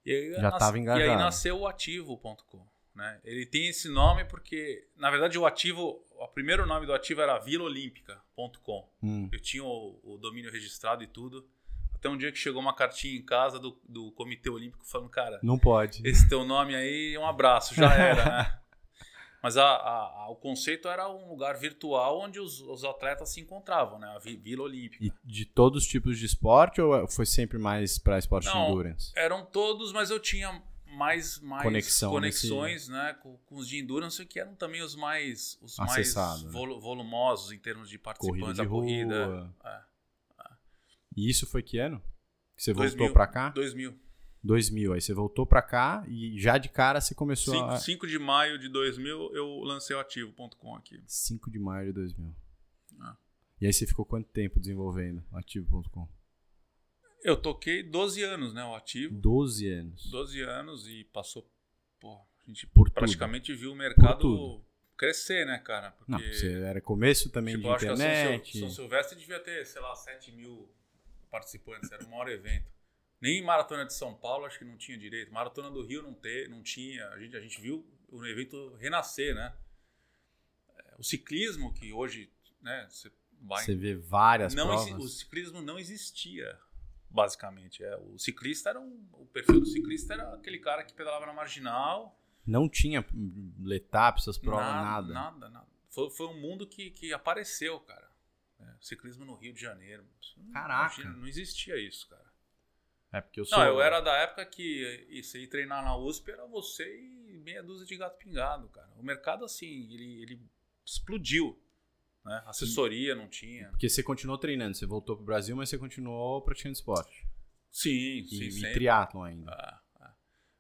E aí, Já nas- tava E engajado. aí nasceu o Ativo.com, né? Ele tem esse nome porque, na verdade, o Ativo... O primeiro nome do Ativo era vilaolímpica.com. Hum. Eu tinha o, o domínio registrado e tudo. Até um dia que chegou uma cartinha em casa do, do Comitê Olímpico falando, cara, Não pode. esse teu nome aí, um abraço, já era, né? <laughs> Mas a- a- a- o conceito era um lugar virtual onde os, os atletas se encontravam, né? A Vi- Vila Olímpica. E de todos os tipos de esporte ou foi sempre mais pra esporte de Não, endurance? Eram todos, mas eu tinha mais, mais Conexão conexões né, com, com os de endurance, que eram também os mais, os mais né? volu- volumosos em termos de Corrida participantes de da corrida. rua. É. E isso foi que ano? Que você 2000, voltou pra cá? 2000. 2000. Aí você voltou pra cá e já de cara você começou 5, a... 5 de maio de 2000 eu lancei o ativo.com aqui. 5 de maio de 2000. Ah. E aí você ficou quanto tempo desenvolvendo ativo.com? Eu toquei 12 anos, né? O ativo. 12 anos. 12 anos e passou. Pô, a gente Por tudo. praticamente viu o mercado tudo. crescer, né, cara? Porque, Não, você era começo também tipo, de acho que a internet. São Silvestre devia ter, sei lá, 7 mil participantes. Era o maior evento. Nem Maratona de São Paulo acho que não tinha direito. Maratona do Rio não, ter, não tinha. A gente, a gente viu o evento renascer, né? É, O ciclismo, que hoje, né, você vai Você vê várias não provas. exi- o ciclismo não existia, basicamente. É, o ciclista era um, o perfil do ciclista era aquele cara que pedalava na marginal. Não tinha letap, essas provas, nada. Nada, nada. Foi, foi um mundo que, que apareceu, cara. É, ciclismo no Rio de Janeiro. Não- Caraca. não existia isso, cara. É porque eu sou. Não, eu era da época que e você ir treinar na USP era você e meia dúzia de gato pingado, cara. O mercado, assim, ele, ele explodiu. Né? Assessoria não tinha. Porque você continuou treinando, você voltou pro Brasil, mas você continuou praticando esporte. Sim, sim, E, e sempre. triatlon ainda. Ah, ah.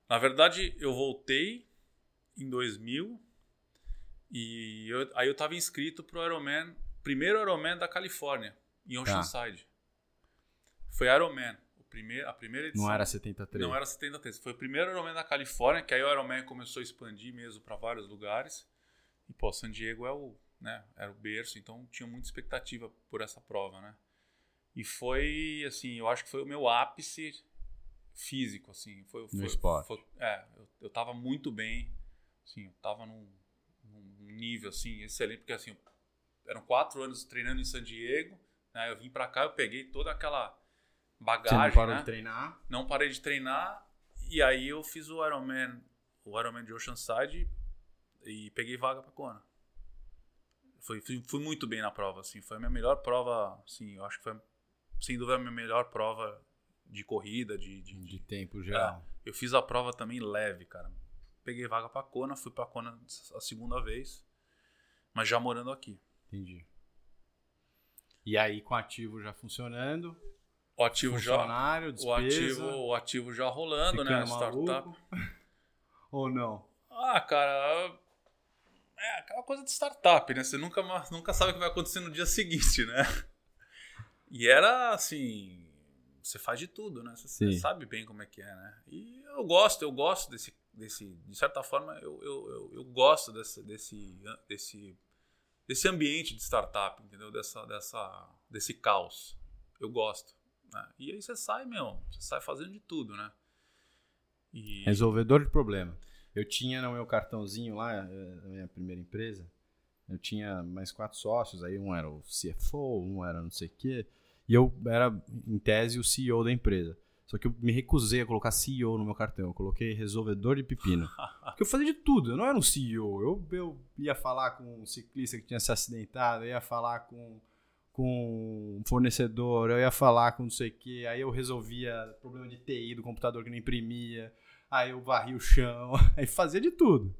Na verdade, eu voltei em 2000 e eu- aí eu estava inscrito pro Ironman, primeiro Ironman da Califórnia, em Oceanside. Foi Ironman, o primeiro, a primeira edição. Não era 73. Não era 73. Foi o primeiro Ironman da Califórnia, que aí o Ironman começou a expandir mesmo para vários lugares. E pô, San Diego é o, né, era o berço, então tinha muita expectativa por essa prova, né? E foi assim, eu acho que foi o meu ápice físico, assim, foi, foi esporte. foi- é, eu, eu tava muito bem, assim, eu tava num, num nível assim excelente, porque assim, eram quatro anos treinando em San Diego, né? Eu vim para cá, eu peguei toda aquela Você não bagagem, parou né? de treinar? não parei de treinar e aí eu fiz o Ironman, o Ironman de Oceanside e peguei vaga para Kona. Foi, fui, fui muito bem na prova, assim, foi a minha melhor prova, assim, eu acho que foi sem dúvida a minha melhor prova de corrida, de, de- De tempo geral. eu fiz a prova também leve, cara. Peguei vaga para Kona, fui para Kona a segunda vez, mas já morando aqui. Entendi. E aí, com o ativo já funcionando, O ativo já funcionário, o despesa, ativo, o ativo já rolando, né, ficando startup. maluco. <laughs> Ou não? Ah, cara. É aquela coisa de startup, né? Você nunca, nunca sabe o que vai acontecer no dia <laughs> seguinte, né? E era assim. você faz de tudo, né? Você, Sim. sabe bem como é que é, né? E eu gosto, eu gosto desse, desse de certa forma, eu, eu, eu, eu gosto desse, desse, desse, desse ambiente de startup, entendeu? Dessa, dessa, desse caos. Eu gosto. Né? E aí você sai, meu, você sai fazendo de tudo, né? E, Resolvedor de problema. Eu tinha no meu cartãozinho lá, eh, na minha primeira empresa, eu tinha mais quatro sócios, aí um era o CFO, um era não sei o quê, e eu era, em tese, o CEO da empresa. Só que eu me recusei a colocar CEO no meu cartão, eu coloquei resolvedor de pepino. <laughs> Porque eu fazia de tudo, eu não era um CEO. Eu, eu ia falar com um ciclista que tinha se acidentado, eu ia falar com, com um fornecedor, eu ia falar com não sei o quê, aí eu resolvia problema de TI do computador que não imprimia, aí eu varria o chão, <laughs> aí fazia de tudo.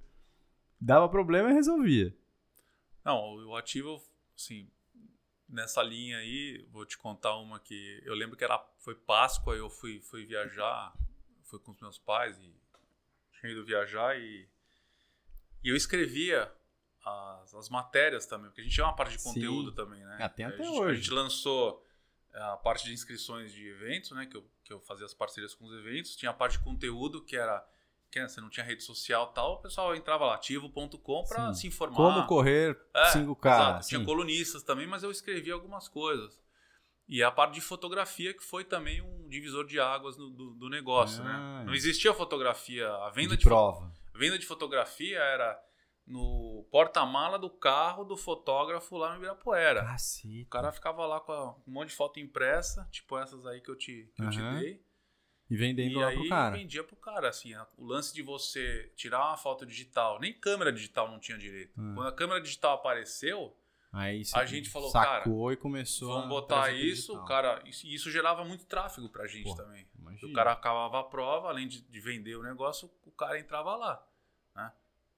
Dava problema e resolvia. Não, o ativo, assim, nessa linha aí, vou te contar uma que eu lembro que era, foi Páscoa, eu fui, fui viajar, fui com os meus pais e tinha ido viajar e, e eu escrevia as, as matérias também, porque a gente tinha uma parte de Sim. conteúdo também, né? Ah, A até gente- A hoje. gente lançou eh, a parte de inscrições de eventos, né? Que eu, que eu fazia as parcerias com os eventos. Tinha a parte de conteúdo, que era. Que né, você não tinha rede social e tal, o pessoal entrava lá, ativo.com, para Sim. se informar. Como correr É, 5K. exato. Tinha colunistas também, mas eu escrevia algumas coisas. E a parte de fotografia, que foi também um divisor de águas no- do, do negócio, Ah, né? é. Não existia fotografia. A venda de de, fo- prova. a venda de fotografia era no porta-mala do carro do fotógrafo lá no Ibirapuera. Caceta. O cara ficava lá com um monte de foto impressa, tipo essas aí que eu te, que eu te dei. E vendendo E lá aí pro cara. vendia pro cara, assim, o lance de você tirar uma foto digital, nem câmera digital não tinha direito. Hum. Quando a câmera digital apareceu, Aí a gente falou, sacou e começou vamos botar isso, cara, isso, isso gerava muito tráfego pra gente Pô, também. O cara acabava a prova, além de, de vender o negócio, o cara entrava lá, né?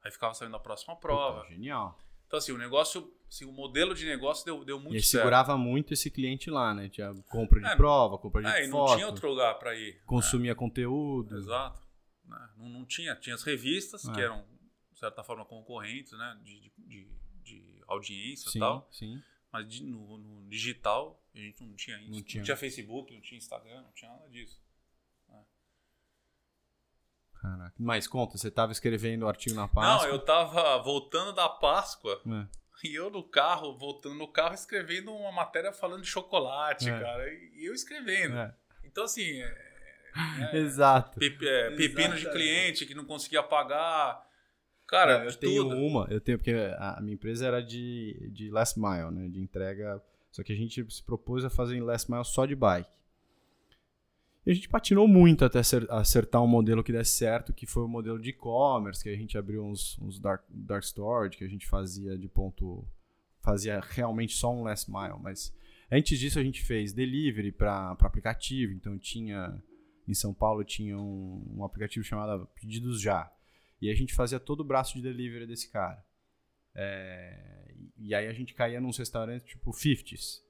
Aí ficava saindo a próxima prova. Puta, genial. Então, assim, o negócio, assim, o modelo de negócio deu, deu muito e certo. segurava muito esse cliente lá, né? Tinha compra de É, prova, compra de É, e não foto, tinha outro lugar pra ir. consumia conteúdo. Exato. né? Não, não tinha. Tinha as revistas, que É. eram, de certa forma, concorrentes, né? De, de, de- audiência Sim, e tal. sim. Mas de- no, no digital, a gente não tinha isso. Não Não tinha. tinha. Facebook, não tinha Instagram, não tinha nada disso. Caraca. Mas conta, você tava escrevendo o artigo na Páscoa. Não, eu tava voltando da Páscoa É. e eu no carro, voltando no carro, escrevendo uma matéria falando de chocolate, É. cara. E eu escrevendo. É. Então, assim, é- <laughs> é- Exato. Pe- é, pepino de cliente que não conseguia pagar. Cara, eu de tenho tudo. uma, eu tenho, porque a minha empresa era de, de last mile, né? De entrega. Só que a gente se propôs a fazer em last mile só de bike. E a gente patinou muito até acer- acertar um modelo que desse certo, que foi o modelo de e-commerce, que a gente abriu uns, uns dark, dark storage, que a gente fazia de ponto. Fazia realmente só um last mile. Mas antes disso a gente fez delivery para aplicativo. Então tinha. Em São Paulo tinha um, um aplicativo chamado Pedidos Já. E a gente fazia todo o braço de delivery desse cara. É, e aí a gente caía nos restaurantes tipo 50s.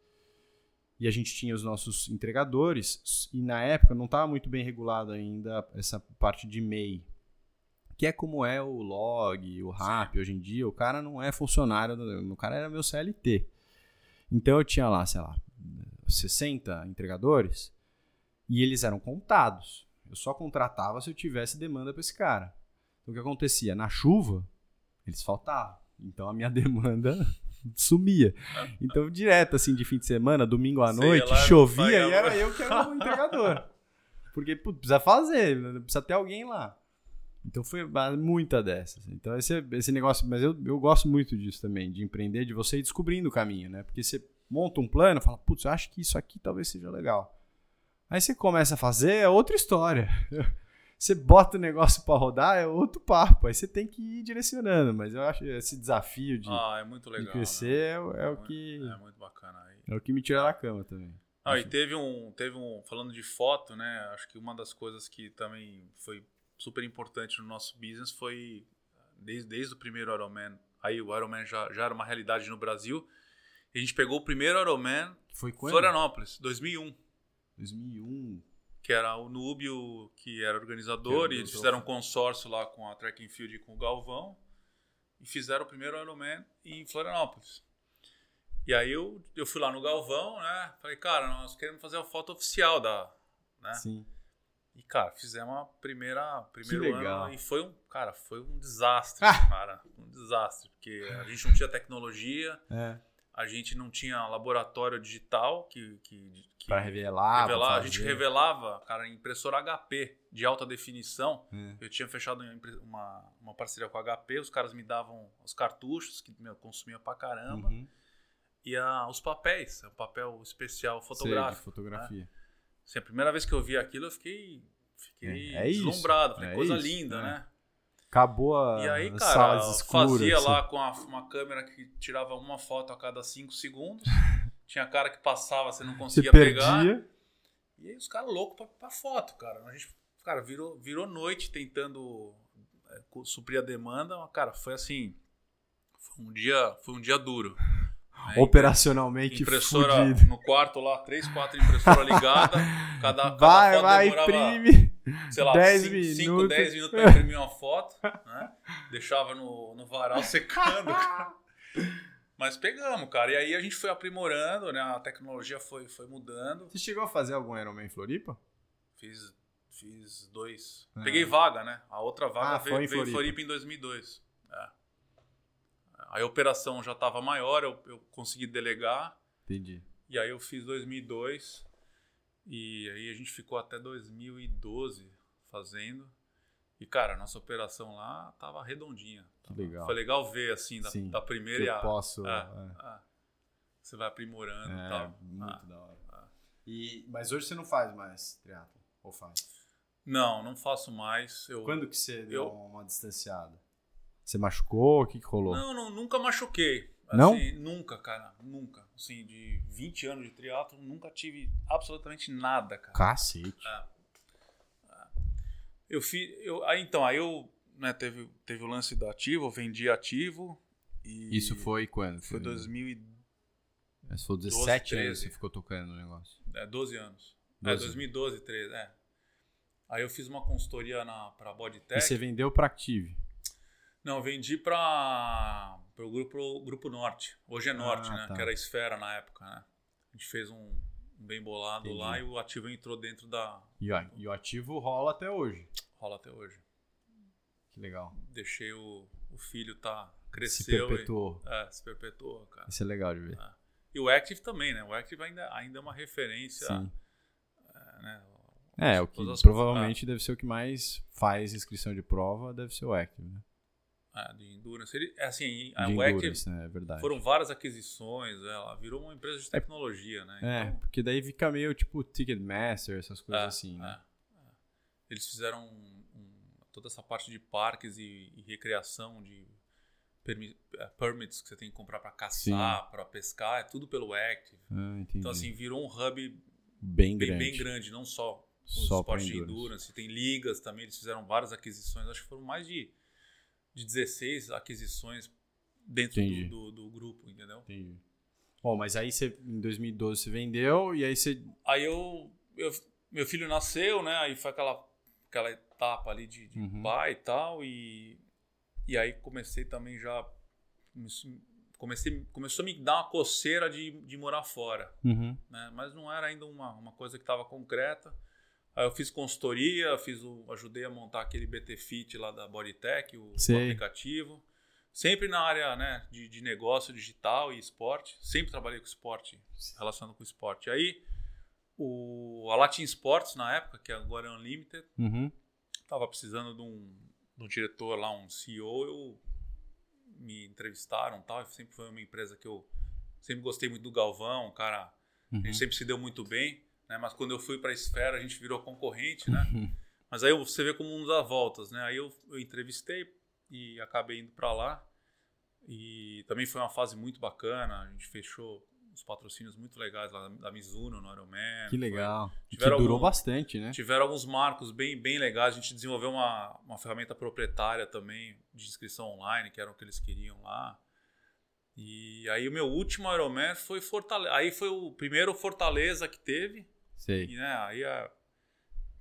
E a gente tinha os nossos entregadores. E na época não estava muito bem regulado ainda essa parte de MEI. Que é como é o log, o rap hoje em dia. O cara não é funcionário, o cara era meu CLT. Então eu tinha lá, sei lá, 60 entregadores e eles eram contados. Eu só contratava se eu tivesse demanda para esse cara. Então o que acontecia? Na chuva, eles faltavam. Então a minha <laughs> demanda sumia. Então, direto, assim, de fim de semana, domingo à noite, lá, chovia e era eu que era o entregador. Porque putz, precisa fazer, precisa ter alguém lá. Então foi muita dessas. Então esse, esse negócio, mas eu, eu gosto muito disso também, de empreender, de você ir descobrindo o caminho, né? Porque você monta um plano, fala, putz, eu acho que isso aqui talvez seja legal. Aí você começa a fazer, é outra história. <laughs> Você bota o negócio pra rodar, é outro papo. Aí você tem que ir direcionando. Mas eu acho esse desafio de, Ah, é muito de legal. crescer é, o- é né? o que É muito bacana. aí. é o que me tira da cama também. Ah, e Enfim. teve um, teve um, falando de foto, né? Acho que uma das coisas que também foi super importante no nosso business foi desde, desde o primeiro Ironman. Aí o Ironman já, já era uma realidade no Brasil. E a gente pegou o primeiro Ironman Foi quando? Florianópolis, 2001, 2001. Que era o Núbio que era organizador Que e eles fizeram um consórcio lá com a Track and Field e com o Galvão e fizeram o primeiro Ironman em Florianópolis. E aí eu, eu fui lá no Galvão, né? Falei, cara, nós queremos fazer a foto oficial da, né? Sim. E, cara, fizemos a primeira primeiro legal. ano e foi um, cara, foi um desastre, <laughs> cara, um desastre, porque a gente não tinha tecnologia, É. a gente não tinha laboratório digital que, que, que Pra revelar. pra revelar. a gente revelava, cara, impressora HP de alta definição. É. Eu tinha fechado uma, uma, parceria com a HP, os caras me davam os cartuchos, que meu, consumia pra caramba, Uhum. e a, os papéis, o papel especial Sei, de fotográfico. fotografia. Assim, a primeira vez que eu vi aquilo, eu fiquei, fiquei É, é isso, deslumbrado. Falei, é coisa isso, linda, é. né? Acabou a E aí, cara, salas escuras. fazia assim. lá com a- uma câmera que tirava uma foto a cada cinco segundos. <laughs> Tinha cara que passava, você não Você conseguia pegar. E aí os caras loucos pra, pra foto, cara. A gente, cara, virou, virou noite tentando é, suprir a demanda. mas, Cara, foi assim. Foi um dia, foi um dia duro. <laughs> né? Operacionalmente Impressora fudido. no quarto lá, três, quatro impressoras ligadas. <laughs> Cada, cada Vai, vai, imprime. Sei lá, 10 5, 5, minutos. 10 minutos pra imprimir uma foto. Né? Deixava no, no varal secando. cara. <laughs> Mas pegamos, cara. E aí a gente foi aprimorando, né? A tecnologia foi, foi mudando. Você chegou a fazer algum Ironman em Floripa? Fiz, fiz dois. Ah. Peguei vaga, né? A outra vaga Ah, veio, foi em veio em Floripa. Floripa em 2002. É. Aí a operação já estava maior, eu, eu consegui delegar. Entendi. E aí eu fiz 2002. E aí a gente ficou até 2012 fazendo. E, cara, a nossa operação lá tava redondinha. Que legal. Foi legal ver, assim, da, Sim, da primeira e eu a... posso. é, é. é. Você vai aprimorando e É, tal. muito Ah. da hora. E, mas hoje você não faz mais triatlo? Ou faz? Não, não faço mais. Eu, Quando que você deu eu- uma distanciada? Você machucou? O que, que rolou? Não, não, nunca machuquei. Não? Assim, Nunca, cara. Nunca. Assim, de 20 anos de triatlo, nunca tive absolutamente nada, cara. Cacete. Eu fiz. Eu, aí, então, aí eu. Né, teve, teve o lance do ativo, eu vendi ativo. Isso foi quando? Foi 2000 Você foi 17 anos 13. que você ficou tocando no negócio. É, 12 anos. 12. É, 2012, 13, é. Aí eu fiz uma consultoria na, pra Bodytech. E você vendeu pra Active? Não, vendi para o grupo, grupo Norte. Hoje é Norte, Ah, né? tá. Que era a Esfera na época, né? A gente fez um, bem bolado Entendi. lá e o ativo entrou dentro da. E, ó, e o ativo rola até hoje. Rola até hoje. Que legal. Deixei o, o filho tá. Se Cresceu. perpetuou. E, é, se perpetuou, cara. Isso é legal de ver. E o Active também, né? O Active ainda, ainda é uma referência. Sim. é, né? É, o que Todas as- provavelmente deve ser o que mais faz inscrição de prova, deve ser o Active, né? Ah, de Endurance. Ele, é assim, a Endurance, né? É foram várias aquisições, ela virou uma empresa de tecnologia, né? É, Então, porque daí fica meio tipo Ticketmaster, essas coisas É, assim, né? é, é. Eles fizeram um- um- toda essa parte de parques e, e recreação de permi- é, permits que você tem que comprar para caçar, para pescar, é tudo pelo Active. Ah. Então assim virou um hub bem bem grande. bem grande, não só o Só pra esporte de endurance. endurance, tem ligas também, eles fizeram várias aquisições, acho que foram mais de, de 16 aquisições dentro do, do, do grupo, entendeu? Entendi. Bom, mas aí você, em 2012 você vendeu e aí você. Aí eu, eu- meu filho nasceu, né? Aí foi aquela, aquela etapa ali de, de Uhum. pai e tal. E, e aí comecei também já. Comecei, começou a me dar uma coceira de, de morar fora, Uhum. né? Mas não era ainda uma, uma coisa que estava concreta. Aí eu fiz consultoria, fiz o, ajudei a montar aquele BT Fit lá da Bodytech, o, o aplicativo. Sempre na área né, de, de negócio digital e esporte. Sempre trabalhei com esporte, relacionado com esporte. Aí o, a Latin Sports, na época, que agora é Unlimited, Uhum. estava precisando de um, de um diretor lá, um CEO. Eu me entrevistaram e tal. Sempre foi uma empresa que eu sempre gostei muito do Galvão, um cara. A Uhum. gente sempre se deu muito bem, né? Mas quando eu fui para a esfera, a gente virou concorrente, né? Uhum. Mas aí você vê como um dá voltas, né? Aí eu, eu entrevistei e acabei indo para lá. E também foi uma fase muito bacana. A gente fechou os patrocínios muito legais lá da Mizuno no Ironman. Que legal. E que tiveram durou algum- bastante, né? Tiveram alguns marcos bem, bem legais. A gente desenvolveu uma, uma ferramenta proprietária também de inscrição online, que era o que eles queriam lá. E aí o meu último Ironman foi Fortaleza. Aí foi o primeiro Fortaleza que teve. Sei. E né, aí a,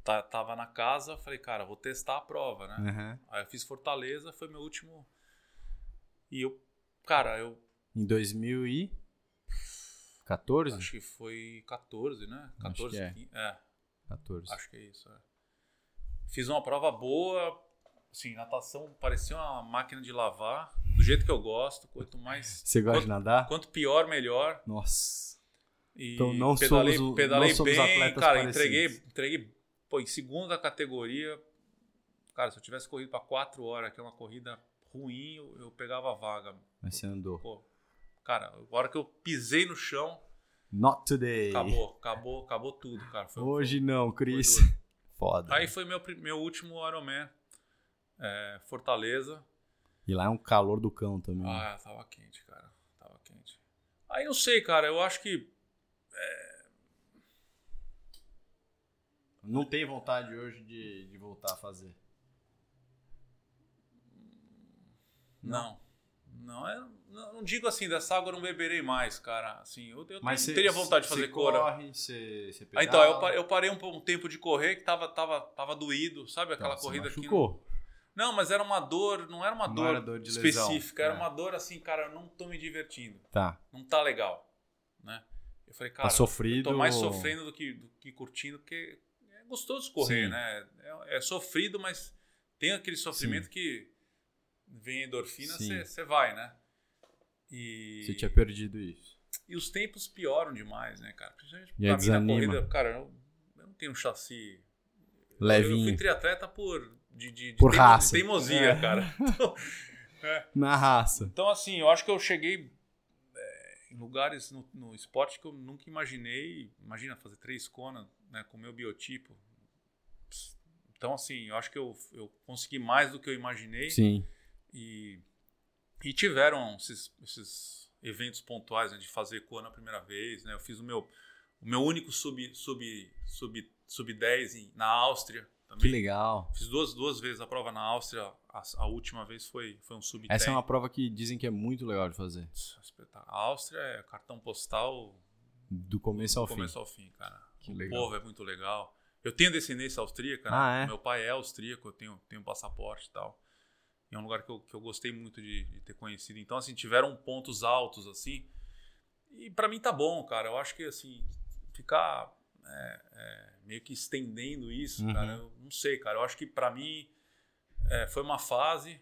tá- tava na casa, falei, cara, vou testar a prova, né? Uhum. Aí eu fiz Fortaleza, foi meu último. E eu, cara, eu Em 2014? acho que foi 14, né? Acho 14, que é. 15, é. 14. Acho que é isso. é. Fiz uma prova boa, assim, natação parecia uma máquina de lavar, do jeito que eu gosto. Quanto mais. Você gosta de quanto, nadar? quanto pior, melhor. Nossa. E Então não pedalei, somos pedalei não somos bem, atletas cara, parecidos. entreguei, entreguei pô, em segunda categoria. Cara, se eu tivesse corrido para 4 horas, que é uma corrida ruim, eu, eu pegava a vaga. Mas você andou. Pô, cara, a hora que eu pisei no chão, Not today. acabou, acabou, acabou tudo, cara. Foi- Hoje não, Cris. foi. <laughs> Foda. Aí foi meu, meu último Ironman. É, Fortaleza. E lá é um calor do cão também. Ah, tava quente, cara. Tava quente. Aí não sei, cara. Eu acho que. Não tem vontade hoje de, de voltar a fazer. Não. Não, não, não digo assim, dessa água eu não beberei mais, cara. Assim, eu, eu Mas você- teria vontade de fazer você cora. corre, você, você Ah, então, eu, eu parei um, um tempo de correr que tava, tava, tava doído, sabe? Aquela Nossa, corrida que. Não, mas era uma dor, não era uma Não dor, era dor de lesão, específica, era é. uma dor assim, cara, eu não tô me divertindo. Tá. Não tá legal. Né? Eu falei, cara, tá sofrido. eu tô mais sofrendo do que, do que curtindo, porque é gostoso correr, Sim. né? É, é sofrido, mas tem aquele sofrimento que vem a endorfina, Sim. você vai, né? E, Você tinha perdido isso. e os tempos pioram demais, né, cara? Principalmente pra mim na corrida, cara, eu, eu não tenho um chassi. Eu Levinho. fui triatleta por. De, de, de Por teimo- raça. teimosia, É. cara. <laughs> Então, Na raça. então, assim, eu acho que eu cheguei é, em lugares no, no esporte que eu nunca imaginei. Imagina fazer três conas né, com o meu biotipo. Então, assim, eu acho que eu, eu consegui mais do que eu imaginei. Sim. E, e tiveram esses, esses eventos pontuais né, de fazer cona a primeira vez. Né? Eu fiz o meu, o meu único sub, sub, sub, sub 10 em- na Áustria. Também. Que legal. Fiz duas, duas vezes a prova na Áustria. A, a última vez foi, foi um sub 10. Essa é uma prova que dizem que é muito legal de fazer. Espetáculo. A Áustria é cartão postal Do começo ao do fim. começo ao fim, cara. Que o legal. povo é muito legal. Eu tenho descendência austríaca, né? Ah, é? Meu pai é austríaco, eu tenho, tenho passaporte e tal. E é um lugar que eu, que eu gostei muito de, de ter conhecido. Então, assim, tiveram pontos altos, assim. E pra mim tá bom, cara. Eu acho que, assim, ficar é, é, meio que estendendo isso, Uhum. cara, eu não sei, cara. Eu acho que pra mim é, foi uma fase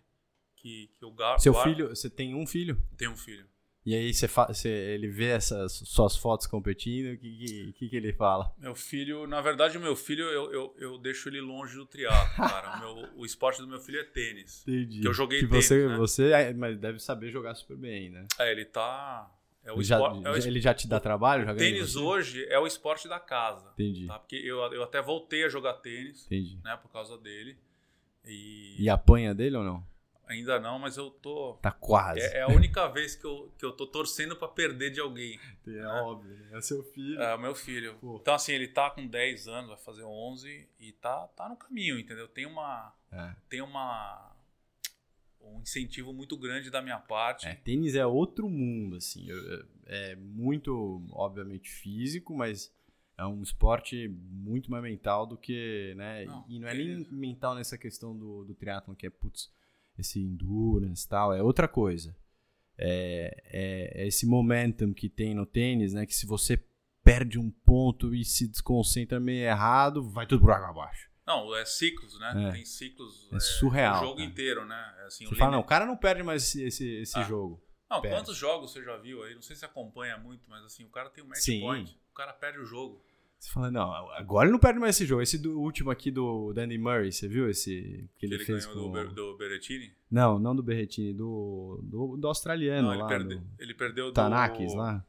que, que eu ga- Seu guardo. filho, você tem um filho? Tem um filho. E aí você, você- ele vê essas suas fotos competindo, o que, que, que, que ele fala? Meu filho, na verdade, o meu filho, eu, eu, eu deixo ele longe do triatlo, <laughs> cara. o, meu, o esporte do meu filho é tênis. Entendi. Que eu joguei que tênis, você, né? você é, mas deve saber jogar super bem, né? É, ele tá. É Ele já, esporte. é ele já te dá trabalho? tênis hoje é o esporte da casa. Entendi, Tá? Porque eu, eu até voltei a jogar tênis, entendi. né, por causa dele. E, E apanha dele ou não? ainda não, mas eu tô. Tá quase. É, é a única <laughs> vez que eu, que eu tô torcendo pra perder de alguém. É óbvio, né? É seu filho. É o meu filho. Pô. Então, assim, ele tá com 10 anos, vai fazer 11 e tá, tá no caminho, entendeu? Tem uma. É. Tem uma. Um incentivo muito grande da minha parte. É, tênis é outro mundo, assim. É muito, obviamente, físico, mas é um esporte muito mais mental do que, né? Não, e não é nem mental nessa questão do, do triatlon, que é, putz, esse endurance e tal, é outra coisa. É, é- é esse momentum que tem no tênis, né? Que se você perde um ponto e se desconcentra meio errado, vai tudo por água abaixo. Não, é ciclos, né? É. Tem ciclos. É surreal, O jogo cara. inteiro, né? É assim, Você o fala, não, o cara não perde mais esse, esse, esse Ah. jogo. Não, perde. quantos jogos você já viu aí? Não sei se acompanha muito, mas assim, o cara tem um match Sim. point. O cara perde o jogo. Você fala, não, agora ele não perde mais esse jogo. Esse do último aqui do Danny Murray, você viu esse que Que ele, ele, fez ganhou com... do, do Berrettini. Não, não do Berretini, do, do, do australiano Não, ele, lá, perde- do ele perdeu do, Tanakis lá.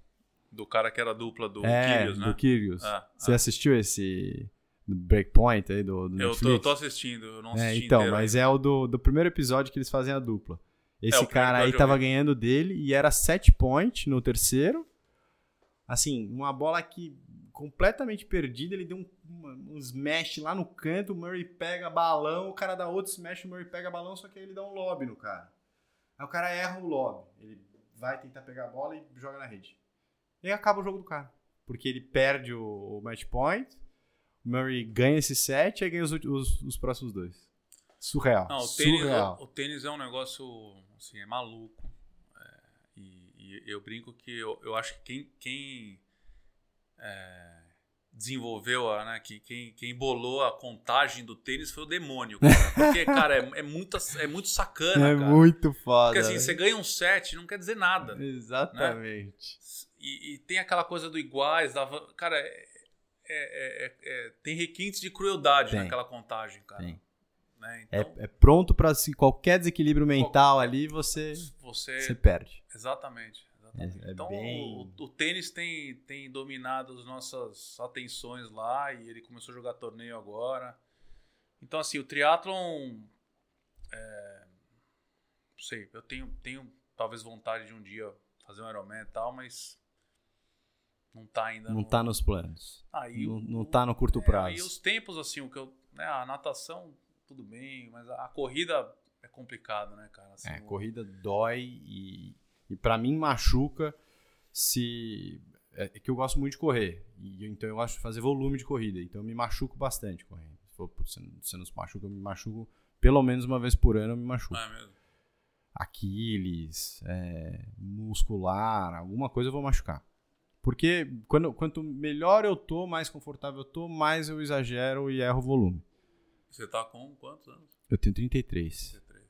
do cara que era dupla do é, Kyrgios, né? do Kyrgios. Ah, Você ah. assistiu esse do Breakpoint aí do, do Eu tô, eu tô assistindo, eu não É, assisti então, inteiro mas é o do, do primeiro episódio que eles fazem a dupla. Esse É, cara aí tava ganhando dele e era set point no terceiro. Assim, uma bola que completamente perdida, ele deu um, um smash lá no canto, o Murray pega balão, o cara dá outro smash, o Murray pega balão, só que aí ele dá um lob no cara. Aí o cara erra o lob, ele vai tentar pegar a bola e joga na rede. E aí acaba o jogo do cara, porque ele perde o, o match point, Murray ganha esse set e ganha os, os, os próximos dois. Surreal. Não, o tênis, Surreal. o, o tênis é um negócio, assim, é maluco. É, e, e eu brinco que eu, eu acho que quem, quem é, desenvolveu, a, né? Que quem, quem bolou a contagem do tênis foi o demônio, cara. Porque, cara, é, é, muito, é muito sacana, É cara. muito foda. Porque assim, né? você ganha um set, não quer dizer nada. Exatamente. E, e tem aquela coisa do iguais, da, cara, é- é- é- é- tem requintes de crueldade Tem. naquela contagem, cara. Tem. Né? É, Então, é pronto pra se qualquer desequilíbrio mental ali, você, você. você perde. Exatamente. exatamente. É- é então, bem- o, o tênis tem, tem dominado as nossas atenções lá e ele começou a jogar torneio agora. Então, assim, o triatlon. É, não sei, eu tenho, tenho talvez vontade de um dia fazer um Ironman e tal, mas. Não tá ainda. Não no- tá nos planos. Aí não, o- não tá no curto é, prazo. Aí os tempos, assim, o que eu. Né, a natação, tudo bem, mas a, a corrida é complicado, né, cara? Assim, É, o- corrida dói e, e para mim machuca se. É que eu gosto muito de correr. E então eu gosto de fazer volume de corrida. Então eu me machuco bastante correndo. Se você não- se machuca, eu me machuco. Pelo menos uma vez por ano eu me machuco. Não é mesmo? Aquiles, é, muscular, alguma coisa eu vou machucar. Porque quando, quanto melhor eu tô, mais confortável eu tô, mais eu exagero e erro o volume. Você tá com quantos anos? Eu tenho 33. 33.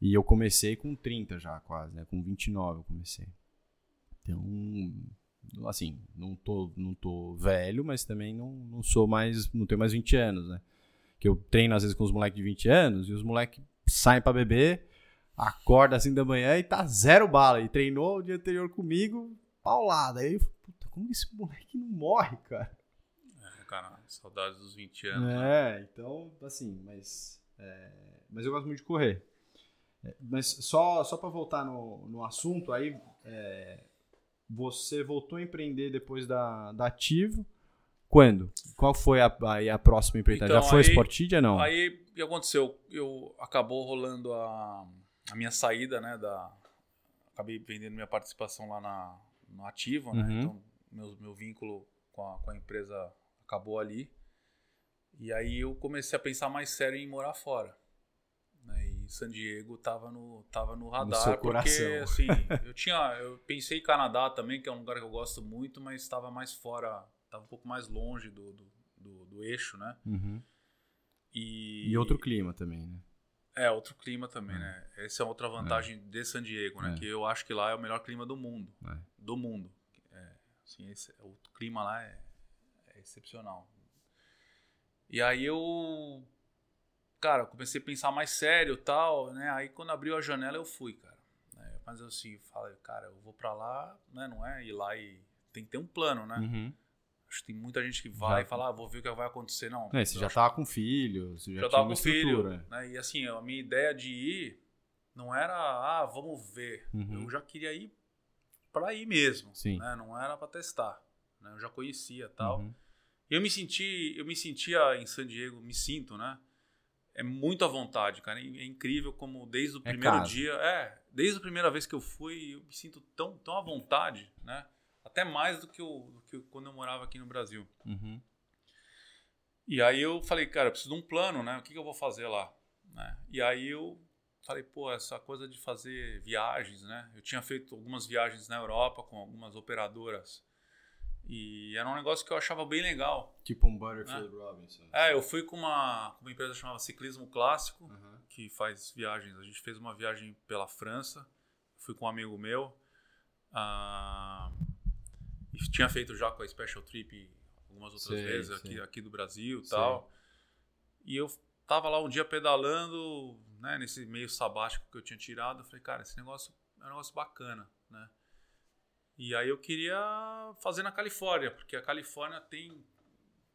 E eu comecei com 30 já, quase, né? Com 29 eu comecei. Então, assim, não tô, não tô velho, mas também não, não sou mais, não tenho mais 20 anos, né? Que eu treino às vezes com os moleques de 20 anos e os moleques saem pra beber, acorda assim da manhã e tá zero bala. E treinou o dia anterior comigo, paulada. Aí eu, puta, como esse moleque não morre, cara? É, cara, saudades dos 20 anos. né? É, então, assim, mas. é, mas eu gosto muito de correr. É, mas só, só para voltar no, no assunto, aí é, você voltou a empreender depois da, da Ativo. Quando? Qual foi a, aí a próxima empreitada? Então, Já foi aí- Sportidia não? Aí o que aconteceu? Eu acabou rolando a, a minha saída, né? Da, acabei vendendo minha participação lá na, no ativo, né? Uhum. Então meu, meu vínculo com a, com a empresa acabou ali. E aí eu comecei a pensar mais sério em morar fora. Né? E San Diego tava no, tava no radar. seu porque, <laughs> assim, eu tinha. Eu pensei em Canadá também, que é um lugar que eu gosto muito, mas estava mais fora, estava um pouco mais longe do, do, do, do eixo, né? Uhum. E, E outro clima também, né? É, outro clima também, É. né? Essa é outra vantagem de San Diego, né? É. Que eu acho que lá é o melhor clima do mundo. É. Do mundo. É, assim, esse- o clima lá é, é excepcional. E aí eu... Cara, comecei a pensar mais sério e tal, né? Aí quando abriu a janela eu fui, cara. né? Mas eu assim, falei, cara, eu vou pra lá, né? Não é ir lá e... Tem que ter um plano, né? Uhum. Acho que tem muita gente que vai Já- e fala, ah, vou ver o que vai acontecer. Não, É, você já acho tava com filho, você já, já tinha uma com filho. Né? E assim, a minha ideia de ir não era, ah, vamos ver. Uhum. Eu já queria ir pra ir mesmo. Sim. Né? Não era pra testar. Né? Eu já conhecia tal. Uhum. E eu me senti, eu me sentia em San Diego, me sinto, né? É muito à vontade, cara. É incrível como desde o É primeiro casa. dia, é, desde a primeira vez que eu fui, eu me sinto tão, tão à vontade, né? Até mais do que, eu, que quando eu morava aqui no Brasil. Uhum. E aí eu falei, cara, eu preciso de um plano, né? O que, que eu vou fazer lá? Né? E aí eu falei, pô, essa coisa de fazer viagens, né? Eu tinha feito algumas viagens na Europa com algumas operadoras. E era um negócio que eu achava bem legal. Tipo um Butterfield Robinson. É, eu fui com uma, uma empresa chamada Ciclismo Clássico, Uhum. que faz viagens. A gente fez uma viagem pela França, fui com um amigo meu. ah, tinha feito já com a Special Trip algumas outras Sei, vezes sei. aqui, aqui do Brasil e tal. E eu tava lá um dia pedalando, né, nesse meio sabático que eu tinha tirado. Eu falei, cara, esse negócio é um negócio bacana, né? E aí eu queria fazer na Califórnia, porque a Califórnia tem,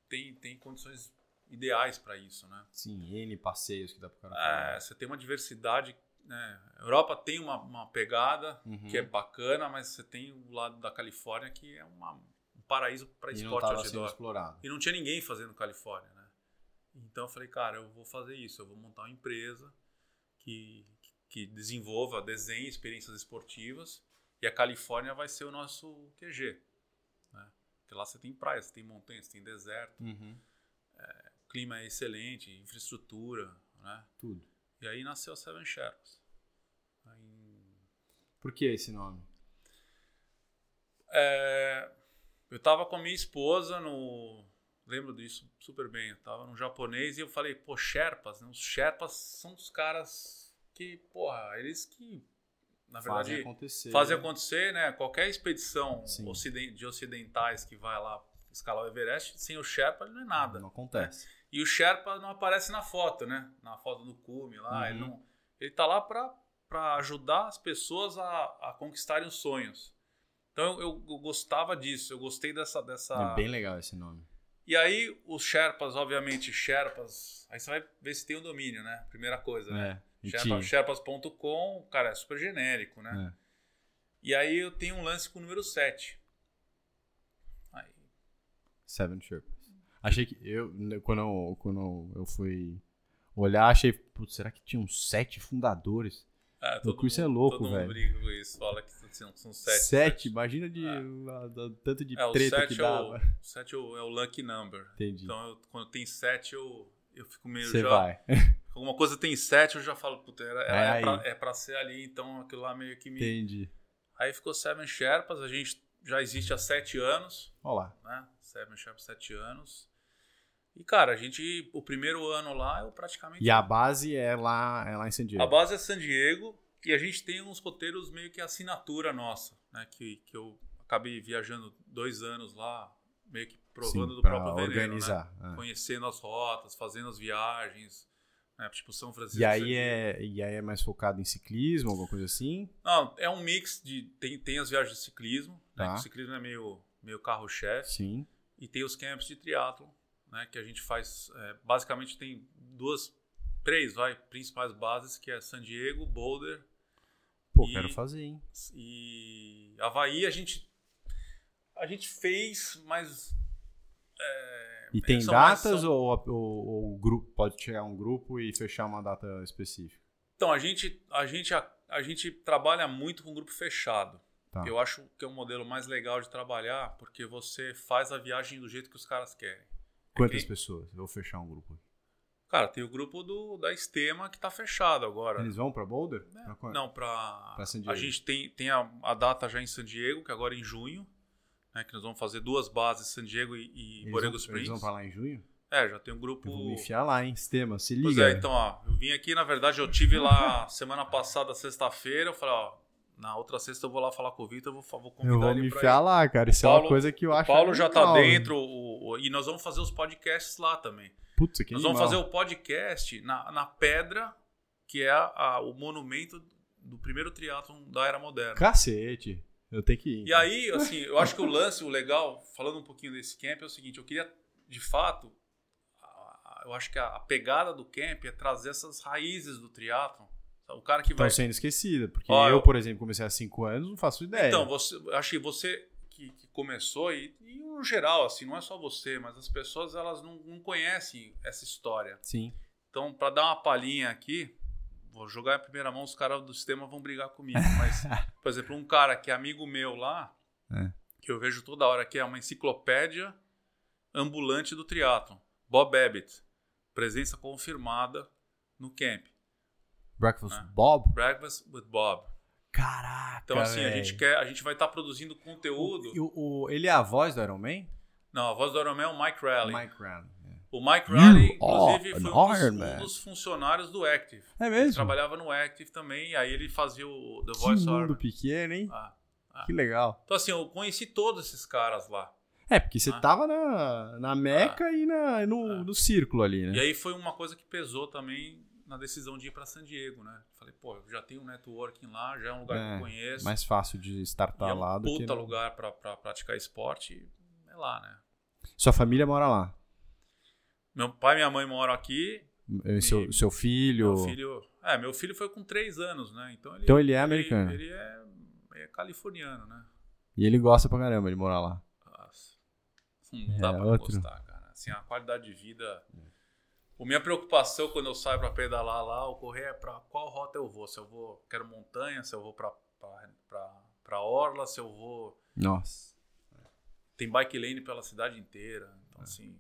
tem, tem condições ideais para isso, né? Sim, N passeios que dá pro cara É, você tem uma diversidade. Né? A Europa tem uma, uma pegada Uhum. que é bacana, mas você tem o lado da Califórnia que é uma- um paraíso para esporte ao redor. explorado. E não tinha ninguém fazendo Califórnia, né? Então eu falei, cara, eu vou fazer isso, eu vou montar uma empresa que, que desenvolva, desenhe experiências esportivas e a Califórnia vai ser o nosso QG. Né? Porque lá você tem praia, você tem montanha, você tem deserto, Uhum. o clima é excelente, infraestrutura, né? Tudo. E aí nasceu a Seven Sherpas. Aí, Por que esse nome? é, Eu tava com a minha esposa no. Lembro disso super bem. Eu tava no japonês e eu falei, pô, Sherpas, né? Os Sherpas são os caras que, porra, eles que. Na verdade, Fazem acontecer. fazem acontecer, né? Qualquer expedição de ocidentais que vai lá escalar o Everest, sem o Sherpa não é nada. Não acontece. E o Sherpa não aparece na foto, né? Na foto do cume lá. Uhum. Ele, não, ele tá lá pra, pra ajudar as pessoas a, a conquistarem os sonhos. Então eu, eu- gostava disso, eu gostei dessa. dessa... É bem legal esse nome. E aí os Sherpas, obviamente, Sherpas. Aí você vai ver se tem o domínio, né? Primeira coisa, né? É. Sherpa- tinha. Sherpas.com, cara, é super genérico, né? É. E aí eu tenho um lance com o número 7. Aí, Seven Sherpas. Achei que. Eu, né, quando, eu, quando eu fui olhar, achei. Putz, será que tinha uns sete fundadores? ah, O curso é louco, todo velho. mundo briga com isso, fala que são, são sete. Sete? Imagina de É. a- da- tanto de É, treta que 7 é, o, dava. o sete é o, é o lucky number. Entendi. Então, eu- quando tem 7, eu, eu fico meio Você já... vai. <laughs> Alguma coisa tem 7, eu já falo, puta, era, É é, pra, é pra ser ali, então aquilo lá meio que me... Entendi. Aí ficou Seven Sherpas, a gente já existe há 7 anos, Olha lá. né? Seven Sherpas, 7 anos. E, cara, a gente, o primeiro ano lá, eu praticamente... E a base é lá, é lá em San Diego. A base é San Diego e a gente tem uns roteiros meio que assinatura nossa, né? Que, que eu acabei viajando dois anos lá, meio que provando Sim, do próprio veneno, organizar. né? é. Conhecendo as rotas, fazendo as viagens, né? Tipo São Francisco. E aí, é, e aí é mais focado em ciclismo, alguma coisa assim? Não, é um mix de... Tem, tem as viagens de ciclismo, né? Tá. que o ciclismo é meio, meio carro-chefe. Sim. E tem os camps de triatlo, né? Que a gente faz... é, basicamente tem duas... Três, vai, principais bases, que é San Diego, Boulder Pô, E- quero fazer, hein? E Havaí a gente a gente fez, mas é, E tem mais- datas são- ou, ou, ou o grupo pode chegar um grupo e fechar uma data específica? Então a gente a gente a, a gente trabalha muito com grupo fechado. Tá. Eu acho que é um modelo mais legal de trabalhar porque você faz a viagem do jeito que os caras querem. Quantas Ok. pessoas? Eu vou fechar um grupo. Cara, tem o grupo do da Estema que tá fechado agora. Eles vão pra Boulder? Pra quando? Não, pra. Pra San a Diego. gente tem, tem a, a data já em San Diego, que agora é em junho, né? Que nós vamos fazer duas bases, San Diego e, e Borrego Springs. eles vão pra lá em junho? É, já tem um grupo. Eu vou me enfiar lá, hein? Sistema, se Pois liga. é, então, ó, eu vim aqui, na verdade, eu tive lá semana passada, sexta-feira, eu falei, ó, na outra sexta eu vou lá falar com o Vitor, eu vou, vou convidar eu vou ele me enfiar lá, cara. Isso é Paulo- uma coisa que eu O acho. Paulo já tá legal, dentro, o- o- e nós vamos fazer os podcasts lá também. Putz, que nós vamos animal. fazer o podcast na, na pedra, que é a- a- o monumento do primeiro triatlon da era moderna. Cacete. Eu tenho que ir. E aí, assim, eu acho que o lance, o legal, falando um pouquinho desse camp, é o seguinte: eu queria, de fato, eu acho que a, a pegada do camp é trazer essas raízes do triatlon. O cara que vai. Estão sendo esquecidas. Porque Ó, eu, por exemplo, comecei há 5 anos, não faço ideia. Então, você, acho que você que, que começou, e, e no geral, assim, não é só você, mas as pessoas elas não, não conhecem essa história. Sim. Então, para dar uma palhinha aqui, vou jogar em primeira mão, os caras do sistema vão brigar comigo. Mas, <laughs> por exemplo, um cara que é amigo meu lá, É. que eu vejo toda hora, que é uma enciclopédia ambulante do triatlon. Bob Babbitt. Presença confirmada no camp. Breakfast Ah. Bob? Breakfast with Bob. Caraca. Então, assim, a gente quer, a gente vai estar produzindo conteúdo. O, o- ele é a voz do Iron Man? Não, a voz do Iron Man é o Mike Raleigh. Mike Ryan. é. O Mike Raleigh, You inclusive, foi um dos, um dos funcionários do Active. É Ele mesmo? trabalhava no Active também, e aí ele fazia o The Que Voice mundo Over. pequeno, hein? Ah, ah. Que legal. Então, assim, eu conheci todos esses caras lá. É, porque você Ah. tava na, na Meca e na, no, Ah. no círculo ali, né? E aí foi uma coisa que pesou também na decisão de ir para San Diego, né? Falei, pô, eu já tenho um networking lá, já é um lugar que É, eu conheço. Mais fácil de startar é um lá do que... puta lugar para praticar esporte. É lá, né? Sua família mora lá? Meu pai e minha mãe moram aqui. E Seu, seu filho... Meu filho. É, meu filho foi com três anos, né? Então ele, Então ele é americano. Ele, é, é californiano, né? E ele gosta pra caramba de morar lá. Nossa, não dá É, pra outro. gostar, cara. Assim, a qualidade de vida. A minha preocupação quando eu saio pra pedalar lá, o correr é pra qual rota eu vou. Se eu vou, quero montanha, se eu vou pra, pra orla, se eu vou. Nossa. Tem bike lane pela cidade inteira. Então, É. assim.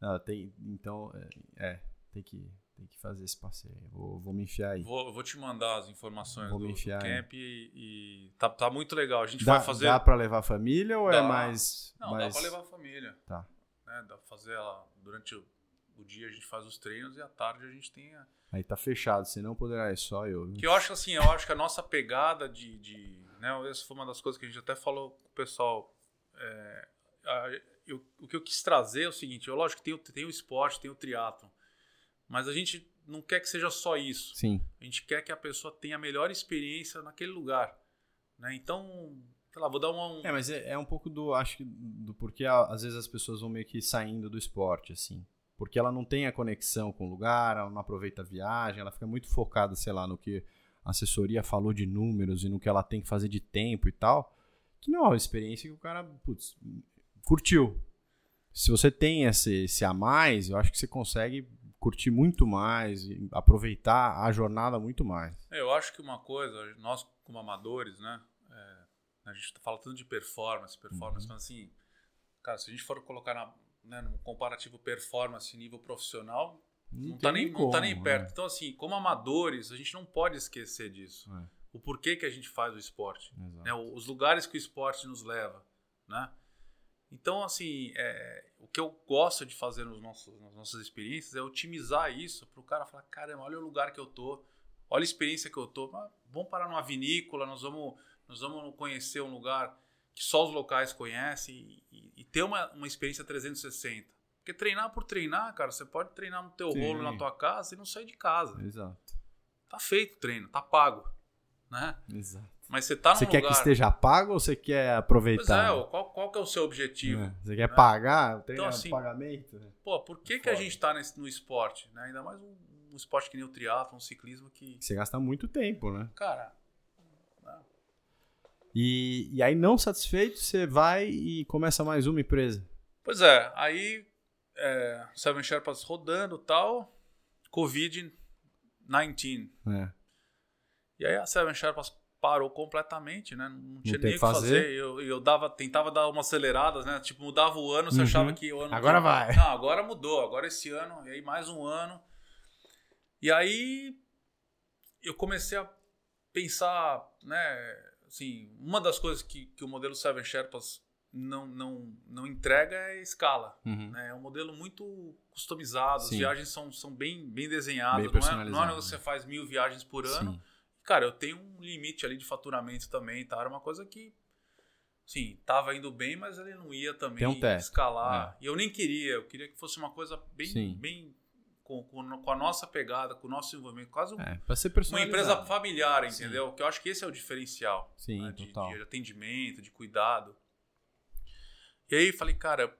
Não, tem, então, é, é. tem que, tem que fazer esse passeio. Vou, vou me enfiar aí. Vou, vou te mandar as informações Vou do, me do enfiar camp e, e tá, tá muito legal. A gente Dá, vai fazer. dá pra levar a família ou é Dá. mais. Não, mais... dá pra levar a família. Tá. Né? Dá pra fazer ela durante o, o dia a gente faz os treinos e à tarde a gente tem a, Aí tá fechado, senão poderá é só eu. Que eu acho assim, eu acho que a nossa pegada de. de né, essa foi uma das coisas que a gente até falou com o pessoal. É, a- eu- o que eu quis trazer é o seguinte: eu, lógico que tem, o- tem o esporte, tem o triatlon, mas a gente não quer que seja só isso. Sim. A gente quer que a pessoa tenha a melhor experiência naquele lugar. Né? Então, sei lá, vou dar uma. Um, É, mas é, é um pouco do. Acho que do porquê às vezes as pessoas vão meio que saindo do esporte, assim. Porque ela não tem a conexão com o lugar, ela não aproveita a viagem, ela fica muito focada, sei lá, no que a assessoria falou de números e no que ela tem que fazer de tempo e tal. Que não é uma experiência que o cara, putz, curtiu. Se você tem esse, esse a mais, eu acho que você consegue curtir muito mais e aproveitar a jornada muito mais. É, Eu acho que uma coisa, nós como amadores, né? é, a gente falando tanto de performance, performance, Uhum. mas assim, cara, se a gente for colocar na, né, num comparativo performance nível profissional, não, tá, tem nem, não tá nem como, perto. né? Então, assim, como amadores, a gente não pode esquecer disso. É, O porquê que a gente faz o esporte. né, os lugares que o esporte nos leva, né? Então, assim, é, o que eu gosto de fazer nos nossos, nas nossas experiências é otimizar isso para o cara falar, caramba, olha o lugar que eu tô, olha a experiência que eu tô, vamos parar numa vinícola, nós vamos, nós vamos conhecer um lugar que só os locais conhecem e, e- ter uma, uma experiência 360. Porque treinar por treinar, cara, você pode treinar no teu Sim. rolo na tua casa e não sair de casa. Exato. Tá feito o treino, tá pago, né? Exato. Mas você tá Você quer lugar... que esteja pago ou você quer Pois aproveitar? é, ó, qual, qual que é o seu objetivo? É, Você quer pagar? Tem Então, assim, pagamento? né? Pô, por que, que a gente tá nesse, no esporte? Né? Ainda mais um, um esporte que nem o triatlo, um ciclismo que, Você gasta muito tempo, né? cara, E, e aí, não satisfeito, você vai e começa mais uma empresa. Pois é, aí é, Seven Sherpas rodando tal, Covid-19. É. E aí a Seven Sherpas parou completamente, né? Não tinha tem nem o que fazer. fazer. Eu, eu dava, tentava dar umas aceleradas, né? Tipo, mudava o ano, você Uhum. achava que o ano. Agora vai. Não, agora mudou, agora esse ano, e aí mais um ano. E aí eu comecei a pensar, né? Assim, uma das coisas que, que o modelo Seven Sherpas não, não, não entrega é escala. né? É um modelo muito customizado, as Sim. viagens são, são bem, bem desenhadas. Bem não, é, não é que você faz mil viagens por ano. Sim. Cara, eu tenho um limite ali de faturamento também, tá? Era uma coisa que, sim, tava indo bem, mas ele não ia também um escalar. E eu nem queria, eu queria que fosse uma coisa bem, Sim. bem com, com, com a nossa pegada, com o nosso envolvimento, quase um- É, uma empresa familiar, entendeu? Que eu acho que esse é o diferencial Sim, né? de, total. de atendimento, de cuidado. E aí falei, cara,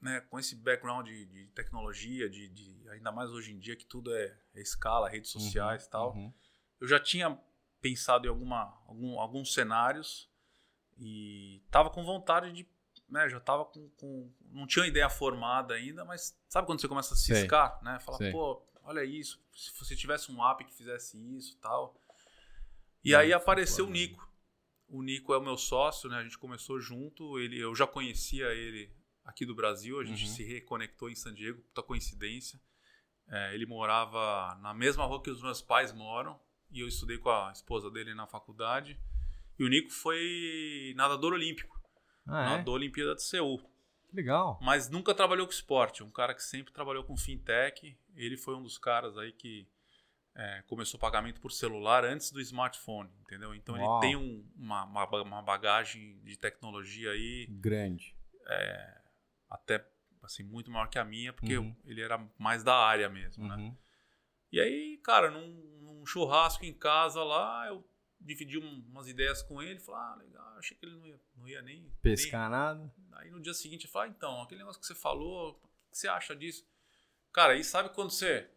né, com esse background de, de tecnologia, de, de- ainda mais hoje em dia que tudo é, é escala, redes sociais e tal, Uhum. eu já tinha pensado em alguma, algum- alguns cenários e tava com vontade de, né, já tava com, com- não tinha uma ideia formada ainda, mas sabe quando você começa a Sei. ciscar, né? Falar, Sei. pô, olha isso, se você tivesse um app que fizesse isso, e tal. E Não, aí apareceu o foda. Nico. O Nico é o meu sócio, né? A gente começou junto, ele eu já conhecia ele aqui do Brasil, a gente Uhum. se reconectou em San Diego, puta coincidência. É, ele morava na mesma rua que os meus pais moram e eu estudei com a esposa dele na faculdade. E o Nico foi nadador olímpico, Ah, é? nadador Olimpíada de Seul, Legal. mas nunca trabalhou com esporte. Um cara que sempre trabalhou com fintech. Ele foi um dos caras aí que é, começou pagamento por celular antes do smartphone, entendeu? Então Uau. ele tem um- uma, uma, ba- uma bagagem de tecnologia aí Grande. até assim muito maior que a minha, porque Uhum. ele era mais da área mesmo, né? Uhum. E aí, cara, num, num churrasco em casa lá, eu dividi um- umas ideias com ele, falei, ah, legal, achei que ele não ia, não ia nem Pescar nada. nem- Aí no dia seguinte eu falei, ah, então, aquele negócio que você falou, o que você acha disso? Cara, aí sabe quando você.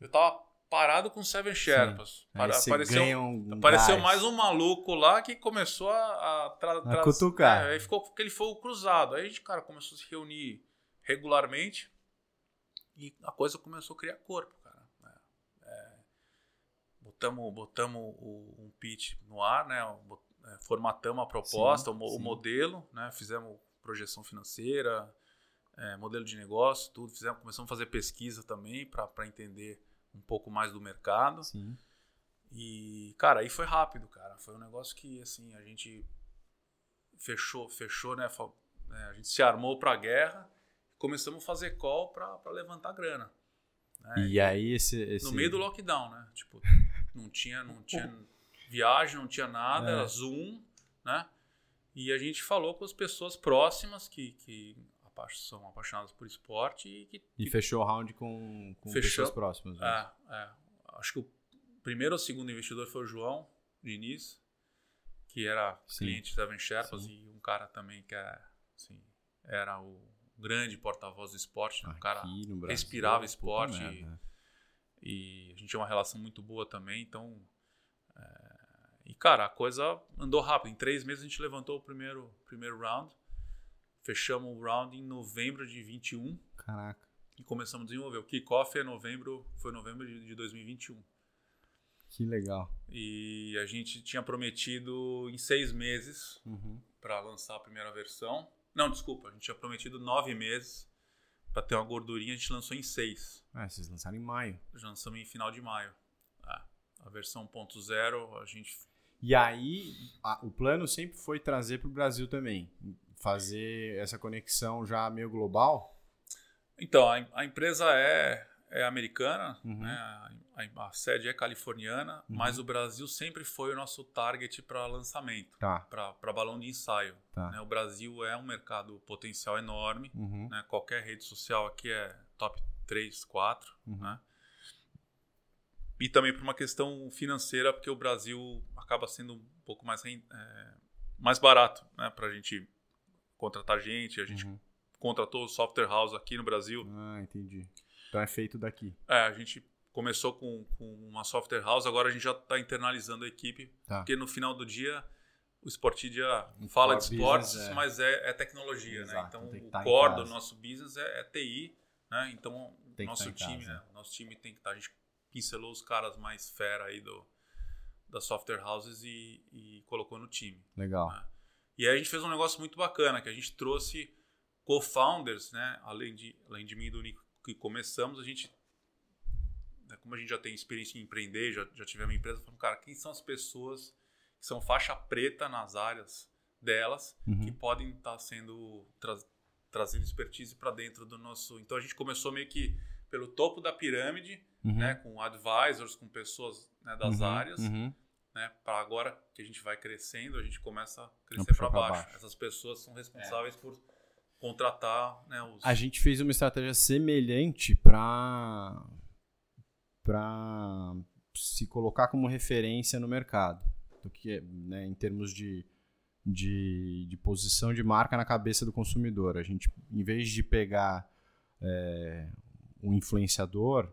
Eu tava parado com Seven Sherpas. Para- apareceu um apareceu mais um maluco lá que começou a, a, tra- tra- cutucar. É, aí ficou aquele fogo cruzado. Aí a gente, cara, começou a se reunir regularmente e a coisa começou a criar corpo, botamos botamos o, um pitch no ar, né? É, formatamos a proposta, Sim, o, mo- o sim. modelo, né? Fizemos projeção financeira, é, modelo de negócio, tudo. Fizemos, começamos a fazer pesquisa também para entender um pouco mais do mercado. Sim. E, cara, aí foi rápido, cara. Foi um negócio que, assim, a gente fechou, fechou, né? né, A gente se armou pra guerra começamos a fazer call pra levantar grana. né? E aí esse, esse... No meio do lockdown, né? Tipo, não tinha, não tinha viagem, não tinha nada, É. era Zoom, né? E a gente falou com as pessoas próximas que, que são apaixonadas por esporte e que E fechou o round com, com Fechou. pessoas próximas. né? É, é. Acho que o primeiro ou segundo investidor foi o João Diniz, que era Sim. cliente da Sim. e um cara também que é, assim, era o grande porta-voz do esporte, né? um cara Aqui Brasil, respirava esporte merda, né? E a gente tinha uma relação muito boa também, então é, e cara, a coisa andou rápido. Em três meses a gente levantou o primeiro primeiro round, fechamos o round em novembro de 21 Caraca. e começamos a desenvolver. O kickoff é novembro, foi novembro de, de 2021. Que legal. E a gente tinha prometido em seis meses Uhum. para lançar a primeira versão. Não, desculpa, a gente tinha prometido nove meses para ter uma gordurinha. A gente lançou em seis. Ah, vocês lançaram em maio. Já lançamos em final de maio. É, a versão 1.0 a gente E aí, a- o plano sempre foi trazer para o Brasil também. Fazer essa conexão já meio global. Então, a, a empresa é, é americana, Uhum. né? a, a- sede é californiana, Uhum. mas o Brasil sempre foi o nosso target para lançamento, Tá, para balão de ensaio. tá. né? O Brasil é um mercado potencial enorme, Uhum. né? qualquer rede social aqui é top 3, 4. Uhum. Né? E também por uma questão financeira, porque o Brasil acaba sendo um pouco mais, é, mais barato né? para a gente contratar gente. A gente Uhum. contratou o software house aqui no Brasil. Ah, entendi. Então é feito daqui. É, a gente começou com, com uma software house, agora a gente já está internalizando a equipe, Tá. porque no final do dia o Sportidia O fala de esportes, é- mas é, é tecnologia, né? Exato, Então tem que o tá core do nosso business é, é TI, né? Então o nosso tá em time, casa. né? O nosso time tem que estar. a gente pincelou os caras mais fera aí do das software houses e, e colocou no time. Legal. Ah. E aí a gente fez um negócio muito bacana, que a gente trouxe co-founders, né? Além de, além de mim e do Nico que começamos, a gente, né, como a gente já tem experiência em empreender, já, já tivemos empresa, falamos, cara, quem são as pessoas que são faixa preta nas áreas delas, Uhum. que podem estar sendo tra trazendo expertise para dentro do nosso. Então a gente começou meio que pelo topo da pirâmide, Uhum. né, com advisors, com pessoas né, das Uhum, áreas, uhum. né? Para agora que a gente vai crescendo, a gente começa a crescer para baixo. baixo. Essas pessoas são responsáveis por contratar, né, os A gente fez uma estratégia semelhante para para se colocar como referência no mercado, do que né, em termos de, de, de posição de marca na cabeça do consumidor. A gente, em vez de pegar é, um influenciador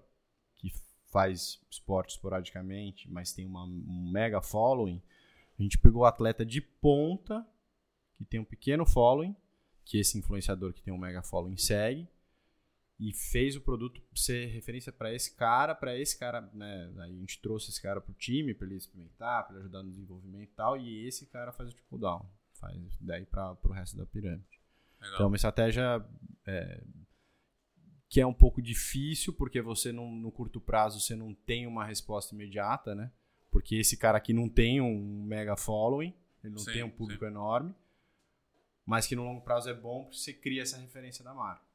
que faz esporte esporadicamente, mas tem uma, um mega following, a gente pegou o atleta de ponta que tem um pequeno following que esse influenciador que tem um mega following segue e fez o produto ser referência para esse cara, para esse cara, né? Aí a gente trouxe esse cara pro time para ele experimentar, para ele ajudar no desenvolvimento e tal, e esse cara faz o trickle down, faz daí para pro resto da pirâmide. Legal. Então, é uma estratégia é, que é um pouco difícil, porque você não, no curto prazo você não tem uma resposta imediata, né? Porque esse cara aqui não tem um mega following, ele não Sim, tem um público enorme, mas que no longo prazo é bom porque você cria essa referência da marca.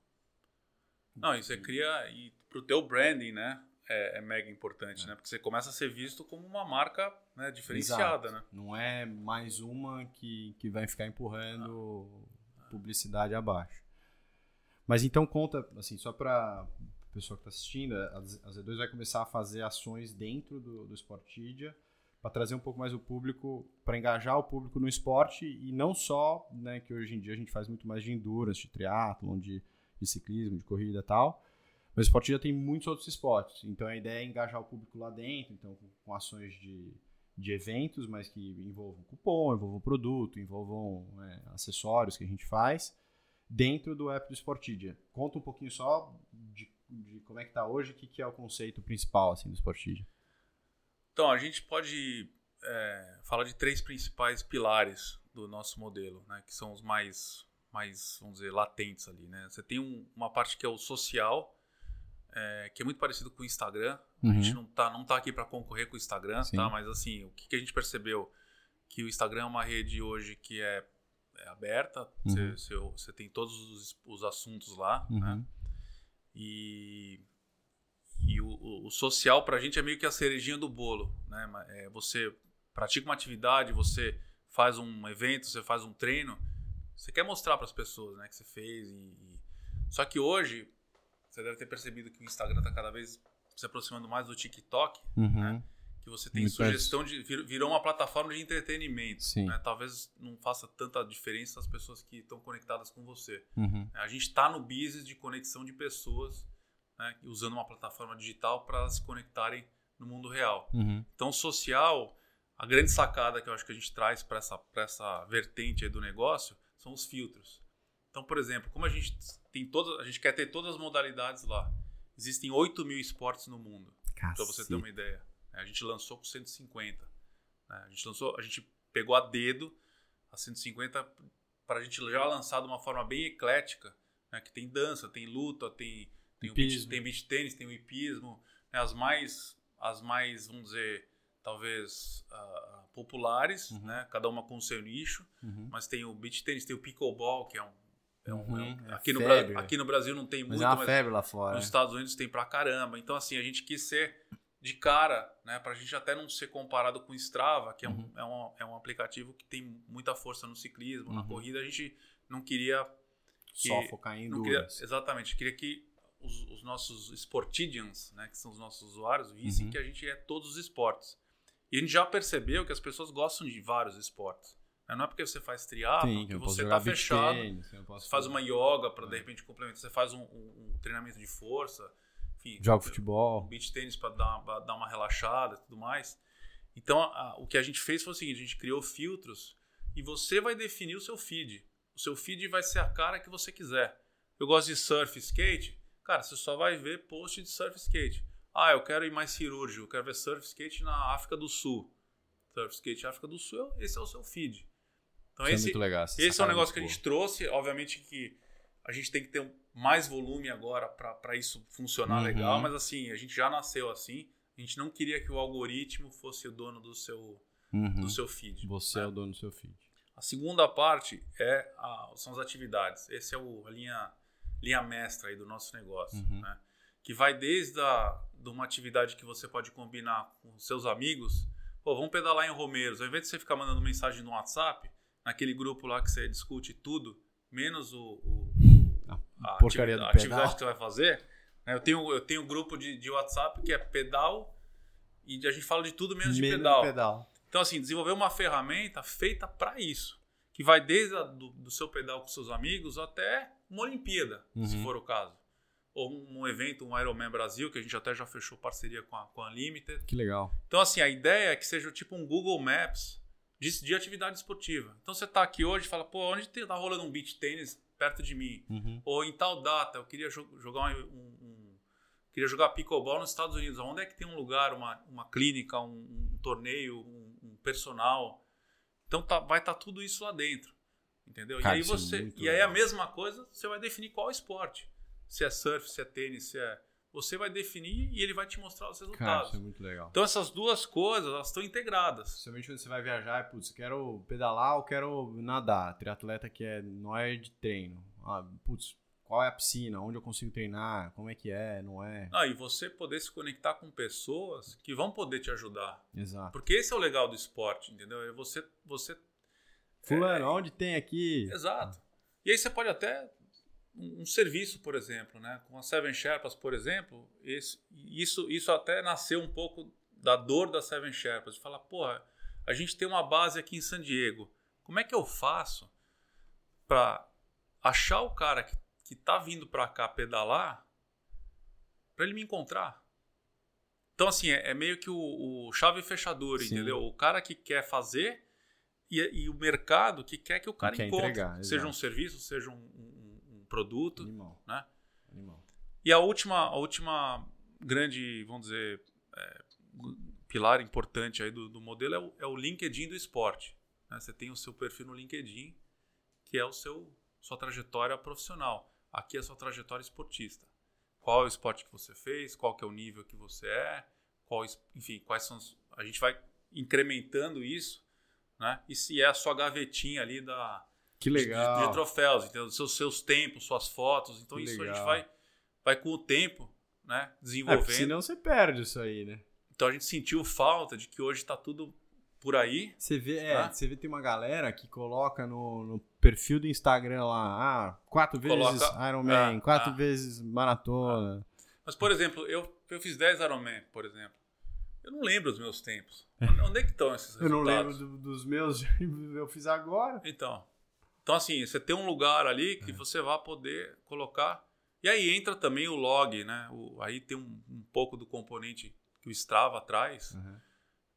Não, e você cria e pro teu branding, né? É, é mega importante, né? Porque você começa a ser visto como uma marca né, diferenciada, Exato. né? Não é mais uma que, que vai ficar empurrando publicidade abaixo. Mas então conta, assim, só para a pessoa que está assistindo, a Z2 vai começar a fazer ações dentro do, do Sportidia para trazer um pouco mais o público, para engajar o público no esporte e não só, né, que hoje em dia a gente faz muito mais de endurance, de triatlon, de, de ciclismo, de corrida e tal, mas o Sportidia tem muitos outros esportes, então a ideia é engajar o público lá dentro, então com, com ações de, de eventos, mas que envolvam cupom, envolvam produto, envolvam é, acessórios que a gente faz dentro do app do Sportidia. Conta um pouquinho só de, de como é que tá hoje, o que, que é o conceito principal assim do Sportidia. Então, a gente pode é, falar de três principais pilares do nosso modelo, né? Que são os mais mais, vamos dizer, latentes ali, né? Você tem um- uma parte que é o social, é, que é muito parecido com o Instagram. A Uhum. gente não tá, não tá aqui para concorrer com o Instagram, Sim. tá? Mas assim, o que, que a gente percebeu? Que o Instagram é uma rede hoje que é, é aberta, você, Uhum. você- você tem todos os, os assuntos lá, Uhum. né? E, e o, o- o social pra gente é meio que a cerejinha do bolo, né? É, você pratica uma atividade, você faz um evento, você faz um treino, você quer mostrar para as pessoas, né, que você fez. E, e- Só que hoje você deve ter percebido que o Instagram está cada vez se aproximando mais do TikTok, Uhum. né? que você tem Muito sugestão de vir- virou uma plataforma de entretenimento. Né? Talvez não faça tanta diferença as pessoas que estão conectadas com você. Uhum. A gente está no business de conexão de pessoas, né, usando uma plataforma digital para se conectarem no mundo real. Uhum. Então, social, a grande sacada que eu acho que a gente traz para essa, pra essa vertente do negócio são os filtros. Então, por exemplo, como a gente tem todas, a gente quer ter todas as modalidades lá. Existem 8 mil esportes no mundo, para você ter uma ideia. A gente lançou com 150. né? A gente lançou, a gente pegou a dedo a 150 para a gente já lançar de uma forma bem eclética, né? que tem dança, tem luta, tem tem o beach, tem beach tênis, tem o hipismo, né? as mais as mais vamos dizer talvez ah, populares, Uhum. né? Cada uma com o seu nicho, Uhum. mas tem o beach tênis, tem o pickleball que é um, é um- Uhum, é um- é aqui, no febre. Bra- aqui no Brasil não tem Mas muito, é uma mas febre lá fora. nos né? Estados Unidos tem pra caramba. Então, assim, a gente quis ser de cara, né? Pra gente até não ser comparado com o Strava, que é, um, Uhum. é, um, é um aplicativo que tem muita força no ciclismo, na Uhum. corrida. A gente não queria. Só que- focar em não queria exatamente, queria que os, os nossos Sportidians, né? Que são os nossos usuários, vissem Uhum. que a gente é todos os esportes. E a gente já percebeu que as pessoas gostam de vários esportes. né? Não é porque você faz triatlo que você tá beach fechado. tênis, Você faz uma yoga para de É. repente complementar. Você faz um, um- um treinamento de força. Enfim, Jogo um futebol. beach tênis para dar, dar uma relaxada e tudo mais. Então, a- o que a gente fez foi o seguinte: a gente criou filtros e você vai definir o seu feed. O seu feed vai ser a cara que você quiser. Eu gosto de surf e skate. Cara, você só vai ver post de surf skate. Ah, eu quero ir mais cirúrgico, eu quero ver surf skate na África do Sul. Surf skate África do Sul, esse é o seu feed. Então, Isso é esse, muito legal. essa esse é um sacada negócio que a gente trouxe. Obviamente que a gente tem que ter mais volume agora para isso funcionar Uhum. legal, mas assim, a gente já nasceu assim. A gente não queria que o algoritmo fosse o dono do seu. Uhum. do seu feed. Você né? é o dono do seu feed. A segunda parte é a- são as atividades. Esse é o, a linha, linha mestra aí do nosso negócio. Uhum. né? Que vai desde a, de uma atividade que você pode combinar com seus amigos. Pô, vamos pedalar em Romeiros. Ao invés de você ficar mandando mensagem no WhatsApp, naquele grupo lá que você discute tudo, menos o, o- A porcaria atividade, do a atividade que você vai fazer. né? Eu tenho, eu tenho um grupo de, de WhatsApp que é pedal e a gente fala de tudo menos de Menos pedal. pedal. Então, assim, desenvolver uma ferramenta feita para isso. Que vai desde a, do, do seu pedal com seus amigos até uma Olimpíada, se Uhum. for o caso. Ou um, evento, um Ironman Brasil, que a gente até já fechou parceria com a, com a Limited. Que legal. Então, assim, a ideia é que seja tipo um Google Maps de, de atividade esportiva. Então, você está aqui hoje e fala, pô, onde está rolando um beach tênis perto de mim? Uhum. Ou em tal data, eu queria jo- jogar um, um- um- queria jogar pickleball nos Estados Unidos. Onde é que tem um lugar, uma, uma clínica, um, um torneio, um, personal? Então tá, vai estar tudo isso lá dentro, entendeu? Cara, e aí é você, muito e aí a mesma coisa, você vai definir qual esporte. Se é surf, se é tênis, se é, você vai definir e ele vai te mostrar os Cara, resultados. isso é muito legal. Então essas duas coisas, elas estão integradas. Principalmente quando você vai viajar, é, putz, quero pedalar ou quero nadar. Triatleta que é não é de treino. Ah, putz, qual é a piscina? Onde eu consigo treinar? Como é que é? Não é? Ah, e você poder se conectar com pessoas que vão poder te ajudar. Exato. Porque esse é o legal do esporte, entendeu? É você, você Fulano, onde tem aqui? Exato. E aí você pode até um, um serviço, por exemplo, né? Com a Seven Sherpas, por exemplo, esse- isso, isso até nasceu um pouco da dor da Seven Sherpas, de falar, porra, a gente tem uma base aqui em San Diego. Como é que eu faço para achar o cara que, que tá vindo para cá pedalar para ele me encontrar? Então, assim, é, é meio que o, o chave fechador, Sim. entendeu? O cara que quer fazer e, e o mercado que quer que o cara quer encontre. entregar, seja um serviço, seja um, um- um produto. Animal. né? Animal. E a última, a última grande, vamos dizer, é, pilar importante aí do, do modelo é o, é o LinkedIn do esporte. né? Você tem o seu perfil no LinkedIn, que é o seu sua trajetória profissional. Aqui é a sua trajetória esportista. Qual é o esporte que você fez, qual que é o nível que você é, qual, enfim, quais são os, a gente vai incrementando isso, né? E se é a sua gavetinha ali da que legal. De, de, troféus, entendeu? Seus, seus tempos, suas fotos. Então que isso legal. a gente vai, vai com o tempo, né? Desenvolvendo. É, senão você perde isso aí, né? Então a gente sentiu falta de que hoje está tudo por aí. Você vê, é, né? você vê tem uma galera que coloca no, no perfil do Instagram lá, ah, quatro vezes coloca, Ironman, ah, quatro ah, vezes maratona. Ah. Mas, por exemplo, eu, eu fiz 10 Ironman, por exemplo. Eu não lembro os meus tempos. Onde é que estão esses resultados? Eu não lembro do, dos meus, <laughs> eu fiz agora. Então, então, assim, você tem um lugar ali que é. você vai poder colocar. E aí entra também o log, né? O, aí tem um, um, pouco do componente que o Strava traz, uhum.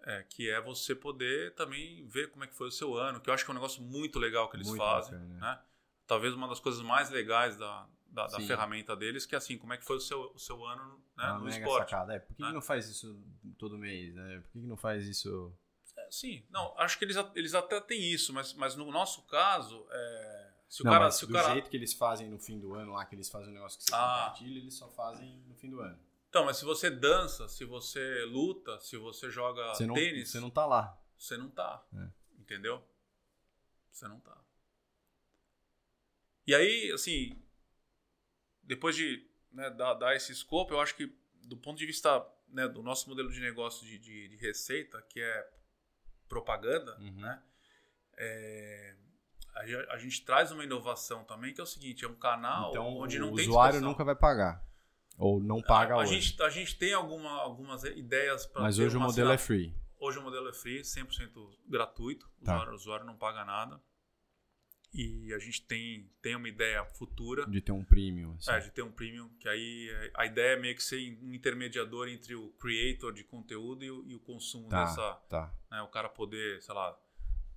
é, que é você poder também ver como é que foi o seu ano, que eu acho que é um negócio muito legal que eles muito fazem. Bacana, né? Talvez uma das coisas mais legais da, da, da, ferramenta deles, que é assim, como é que foi o seu, o seu ano né, no esporte. É, por que, né? que, não faz isso todo mês? Né? Por que, que não faz isso sim, não, acho que eles, eles até têm isso, mas, mas no nosso caso, é, se o não, cara. se o do cara... jeito que eles fazem no fim do ano lá, que eles fazem um negócio que você ah. compartilha, eles só fazem no fim do ano. Então, mas se você dança, se você luta, se você joga você não, tênis. Você não tá lá. Você não tá. É. Entendeu? Você não tá. E aí, assim, depois de né, dar, dar, esse escopo, eu acho que do ponto de vista né, do nosso modelo de negócio de, de, de receita, que é propaganda, uhum. né? É, a, a, gente traz uma inovação também que é o seguinte, é um canal então, onde não o tem O usuário nunca vai pagar. Ou não paga a, a hoje. Gente, a gente tem alguma, algumas ideias para Mas hoje o modelo é free. Hoje o modelo é free, 100% gratuito. O, tá. usuário, o usuário não paga nada. E a gente tem, tem uma ideia futura. De ter um premium. Assim. É, de ter um premium, que aí a ideia é meio que ser um intermediador entre o creator de conteúdo e o, e o consumo tá, dessa. Tá. Né, o cara poder, sei lá,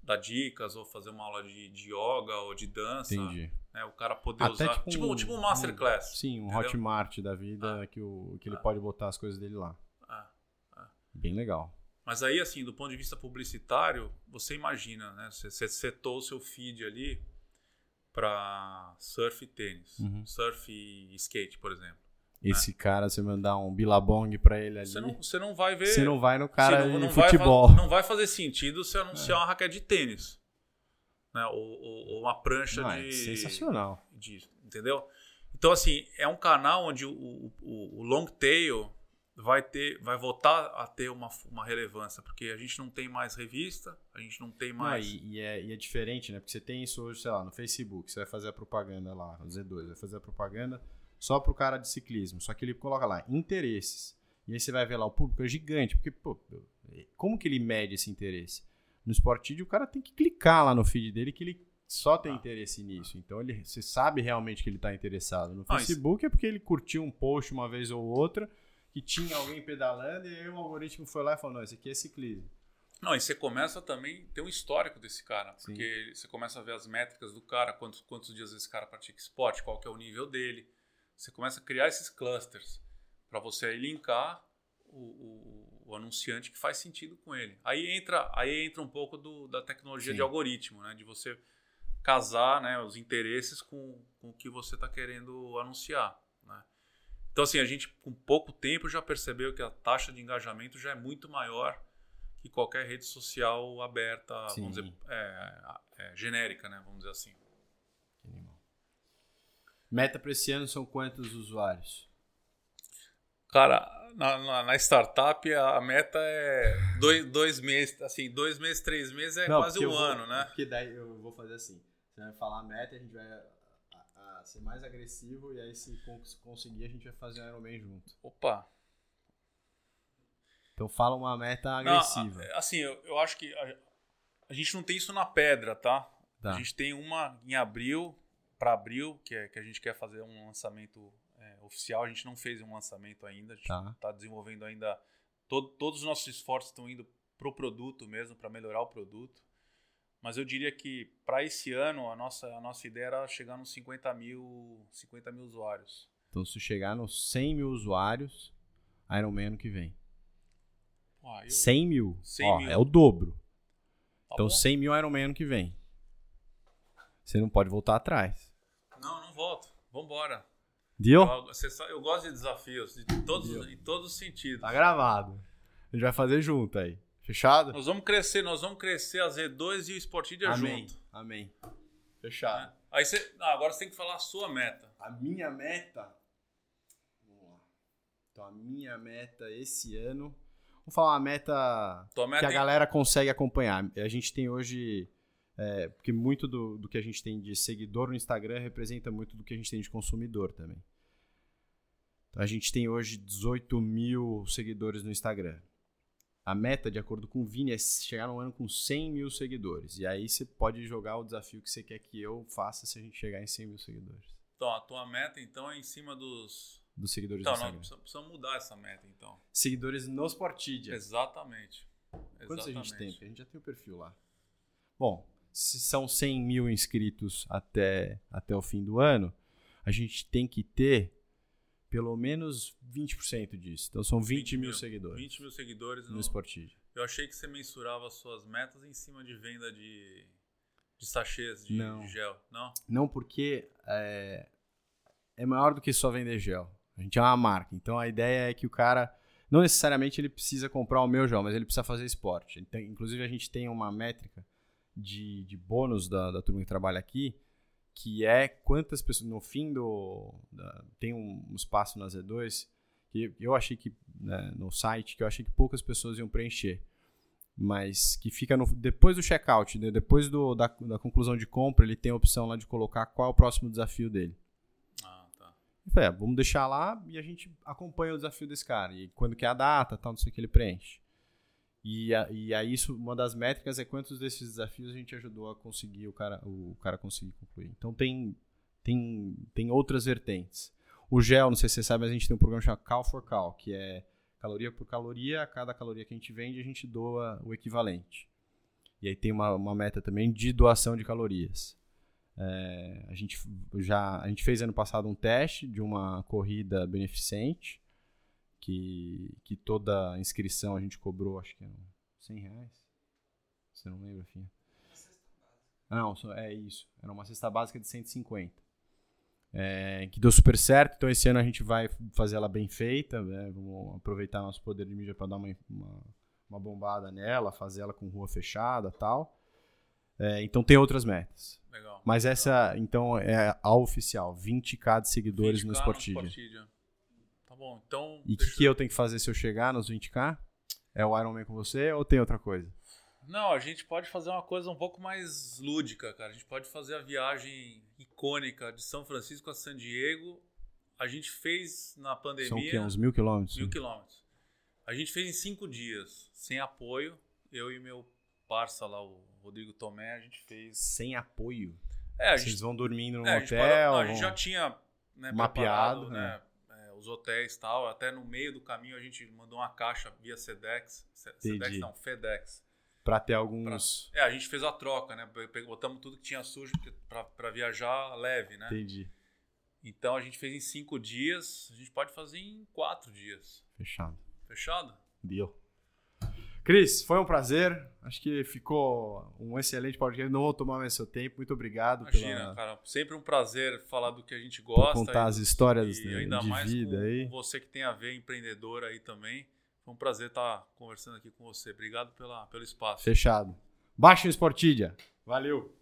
dar dicas ou fazer uma aula de, de yoga ou de dança. Entendi. Né, o cara poder Até usar. Tipo, tipo, um, tipo um masterclass. Um, sim, um entendeu? Hotmart da vida ah, que, o, que ele ah, pode botar as coisas dele lá. Ah, ah. Bem legal. Mas aí, assim, do ponto de vista publicitário, você imagina, né? Você, você setou o seu feed ali para surf e tênis. Uhum. Surf e skate, por exemplo. Esse né? cara, você mandar um bilabong para ele ali. Você não, você não vai ver. Você não vai no cara não, não de futebol. Vai, não vai fazer sentido se anunciar é. uma raquete de tênis. Né? Ou, ou, ou uma prancha não, de. É sensacional. De, entendeu? Então, assim, é um canal onde o, o, o long tail vai ter, vai voltar a ter uma, uma relevância, porque a gente não tem mais revista, a gente não tem mais. Não, e, e, é, e, é, diferente, né? Porque você tem isso hoje, sei lá, no Facebook, você vai fazer a propaganda lá, o Z2, vai fazer a propaganda só pro cara de ciclismo, só que ele coloca lá interesses. E aí você vai ver lá, o público é gigante, porque, pô, como que ele mede esse interesse? No Sportid, o cara tem que clicar lá no feed dele que ele só tem ah. interesse nisso. Então ele, você sabe realmente que ele está interessado. No ah, Facebook isso... é porque ele curtiu um post uma vez ou outra que tinha alguém pedalando e aí o algoritmo foi lá e falou: não, esse aqui é ciclismo. Não, e você começa também a ter um histórico desse cara, porque Sim. você começa a ver as métricas do cara, quantos, quantos dias esse cara pratica esporte, qual que é o nível dele. Você começa a criar esses clusters para você aí linkar o, o, o, anunciante que faz sentido com ele. Aí entra, aí entra um pouco do, da tecnologia Sim. de algoritmo, né? de você casar né, os interesses com, com o que você está querendo anunciar. Então, assim, a gente com pouco tempo já percebeu que a taxa de engajamento já é muito maior que qualquer rede social aberta, Sim. vamos dizer, é, é, genérica, né? Vamos dizer assim. Meta para esse ano são quantos usuários? Cara, na, na, na, startup a meta é dois, dois meses, assim, dois meses, três meses é Não, quase um ano, né? Porque daí eu vou fazer assim. Você vai falar a meta, a gente vai ser mais agressivo e aí se conseguir a gente vai fazer um Ironman junto. Opa! Então fala uma meta agressiva. Não, assim, eu, eu acho que a, a, gente não tem isso na pedra, tá? tá. A gente tem uma em abril, para abril, que, é, que a gente quer fazer um lançamento é, oficial. A gente não fez um lançamento ainda, a gente está tá desenvolvendo ainda. Todo, todos os nossos esforços estão indo pro produto mesmo, para melhorar o produto. Mas eu diria que para esse ano a nossa, a nossa ideia era chegar nos 50 mil, 50 mil usuários. Então se chegar nos 100 mil usuários, Ironman ano que vem. Ah, eu... 100 mil? 100 Ó, mil. É o dobro. Tá então bom. 100 mil Ironman ano que vem. Você não pode voltar atrás. volto. Vambora. Deal? Eu, eu gosto de desafios, de todos, em todos os sentidos. Tá gravado. A gente vai fazer junto aí. Fechado? Nós vamos crescer, nós vamos crescer a Z2 e o Amém. junto. Amém. Fechado. né? Aí você, ah, agora você tem que falar a sua meta. A minha meta. Vamos lá. Então, a minha meta esse ano. Vamos falar uma meta meta que a em- galera consegue acompanhar. A gente tem hoje. é, porque muito do, do que a gente tem de seguidor no Instagram representa muito do que a gente tem de consumidor também. Então, a gente tem hoje 18 mil seguidores no Instagram. A meta, de acordo com o Vini, é chegar no ano com 100 mil seguidores. E aí você pode jogar o desafio que você quer que eu faça se a gente chegar em 100 mil seguidores. Então, a tua meta, então, é em cima dos. Dos seguidores Então, do Instagram. precisamos, precisamos mudar essa meta, então. Seguidores no Sportidia. Exatamente. Quantos a gente Exatamente. tem? A gente já tem o perfil lá. Bom, se são 100 mil inscritos até, até o fim do ano, a gente tem que ter pelo menos 20% disso. Então são 20, mil, seguidores 20 mil seguidores no no. Sportidia. Eu achei que você mensurava as suas metas em cima de venda de, de sachês de Não. gel. Não? Não porque é, é maior do que só vender gel. A gente é uma marca. Então a ideia é que o cara, não necessariamente ele precisa comprar o meu gel, mas ele precisa fazer esporte. Tem- inclusive a gente tem uma métrica de, de bônus da, da turma que trabalha aqui, que é quantas pessoas, no fim do... da- tem um, um espaço na Z2, que eu achei que, né, no site, que eu achei que poucas pessoas iam preencher. Mas que fica no, depois do checkout, né, depois do, da, da conclusão de compra, ele tem a opção lá de colocar qual é o próximo desafio dele. Ah, tá. Eu falei, é, vamos deixar lá e a gente acompanha o desafio desse cara. E quando que é a data, tal, não sei o que ele preenche. E, a- e aí isso, uma das métricas é quantos desses desafios a gente ajudou a conseguir o cara, o cara conseguir concluir. Então tem, tem, tem outras vertentes. O gel, não sei se você sabe, mas a gente tem um programa chamado Cal for Cal, que é caloria por caloria, a cada caloria que a gente vende, a gente doa o equivalente. E aí tem uma, uma meta também de doação de calorias. É, a gente já a gente fez ano passado um teste de uma corrida beneficente que, que toda a inscrição a gente cobrou acho que eram 100 reais você não lembra Finha? não é isso era uma cesta básica de 150 é, que deu super certo então esse ano a gente vai fazer ela bem feita né? vamos aproveitar nosso poder de mídia para dar uma, uma, uma bombada nela fazer ela com rua fechada tal É, então tem outras metas Legal. mas essa, então, é a oficial. 20k de seguidores 20K no Sportidia. Sportidia. Bom, então. E o que, que eu tenho que fazer se eu chegar nos 20k? É o Ironman com você ou tem outra coisa? Não, a gente pode fazer uma coisa um pouco mais lúdica, cara. A gente pode fazer a viagem icônica de São Francisco a San Diego. A gente fez na pandemia. São o quê? Uns mil quilômetros? Mil quilômetros. A gente fez em cinco dias, sem apoio. Eu e meu parça lá, o Rodrigo Tomé, a gente fez. Sem apoio? É, a Vocês gente, vão dormindo num é, a gente hotel? parou- não, a gente já tinha né, Mapeado, né, é, os hotéis e tal. Até no meio do caminho a gente mandou uma caixa via Sedex. Se- Sedex não, FedEx. Pra ter alguns... É, a gente fez a troca, né? Botamos tudo que tinha sujo pra, pra viajar leve, né? Entendi. Então a gente fez em cinco dias, a gente pode fazer em quatro dias. Fechado. Fechado? Deal. Cris, foi um prazer. Acho que ficou um excelente podcast. Não vou tomar mais seu tempo. Muito obrigado Imagina, pela... cara. Sempre um prazer falar do que a gente por gosta. contar e- as histórias e de, ainda de mais vida com, aí. com você que tem a ver empreendedor aí também. Foi um prazer estar conversando aqui com você. Obrigado pela, pelo espaço. Fechado. Baixa o Sportidia. Valeu.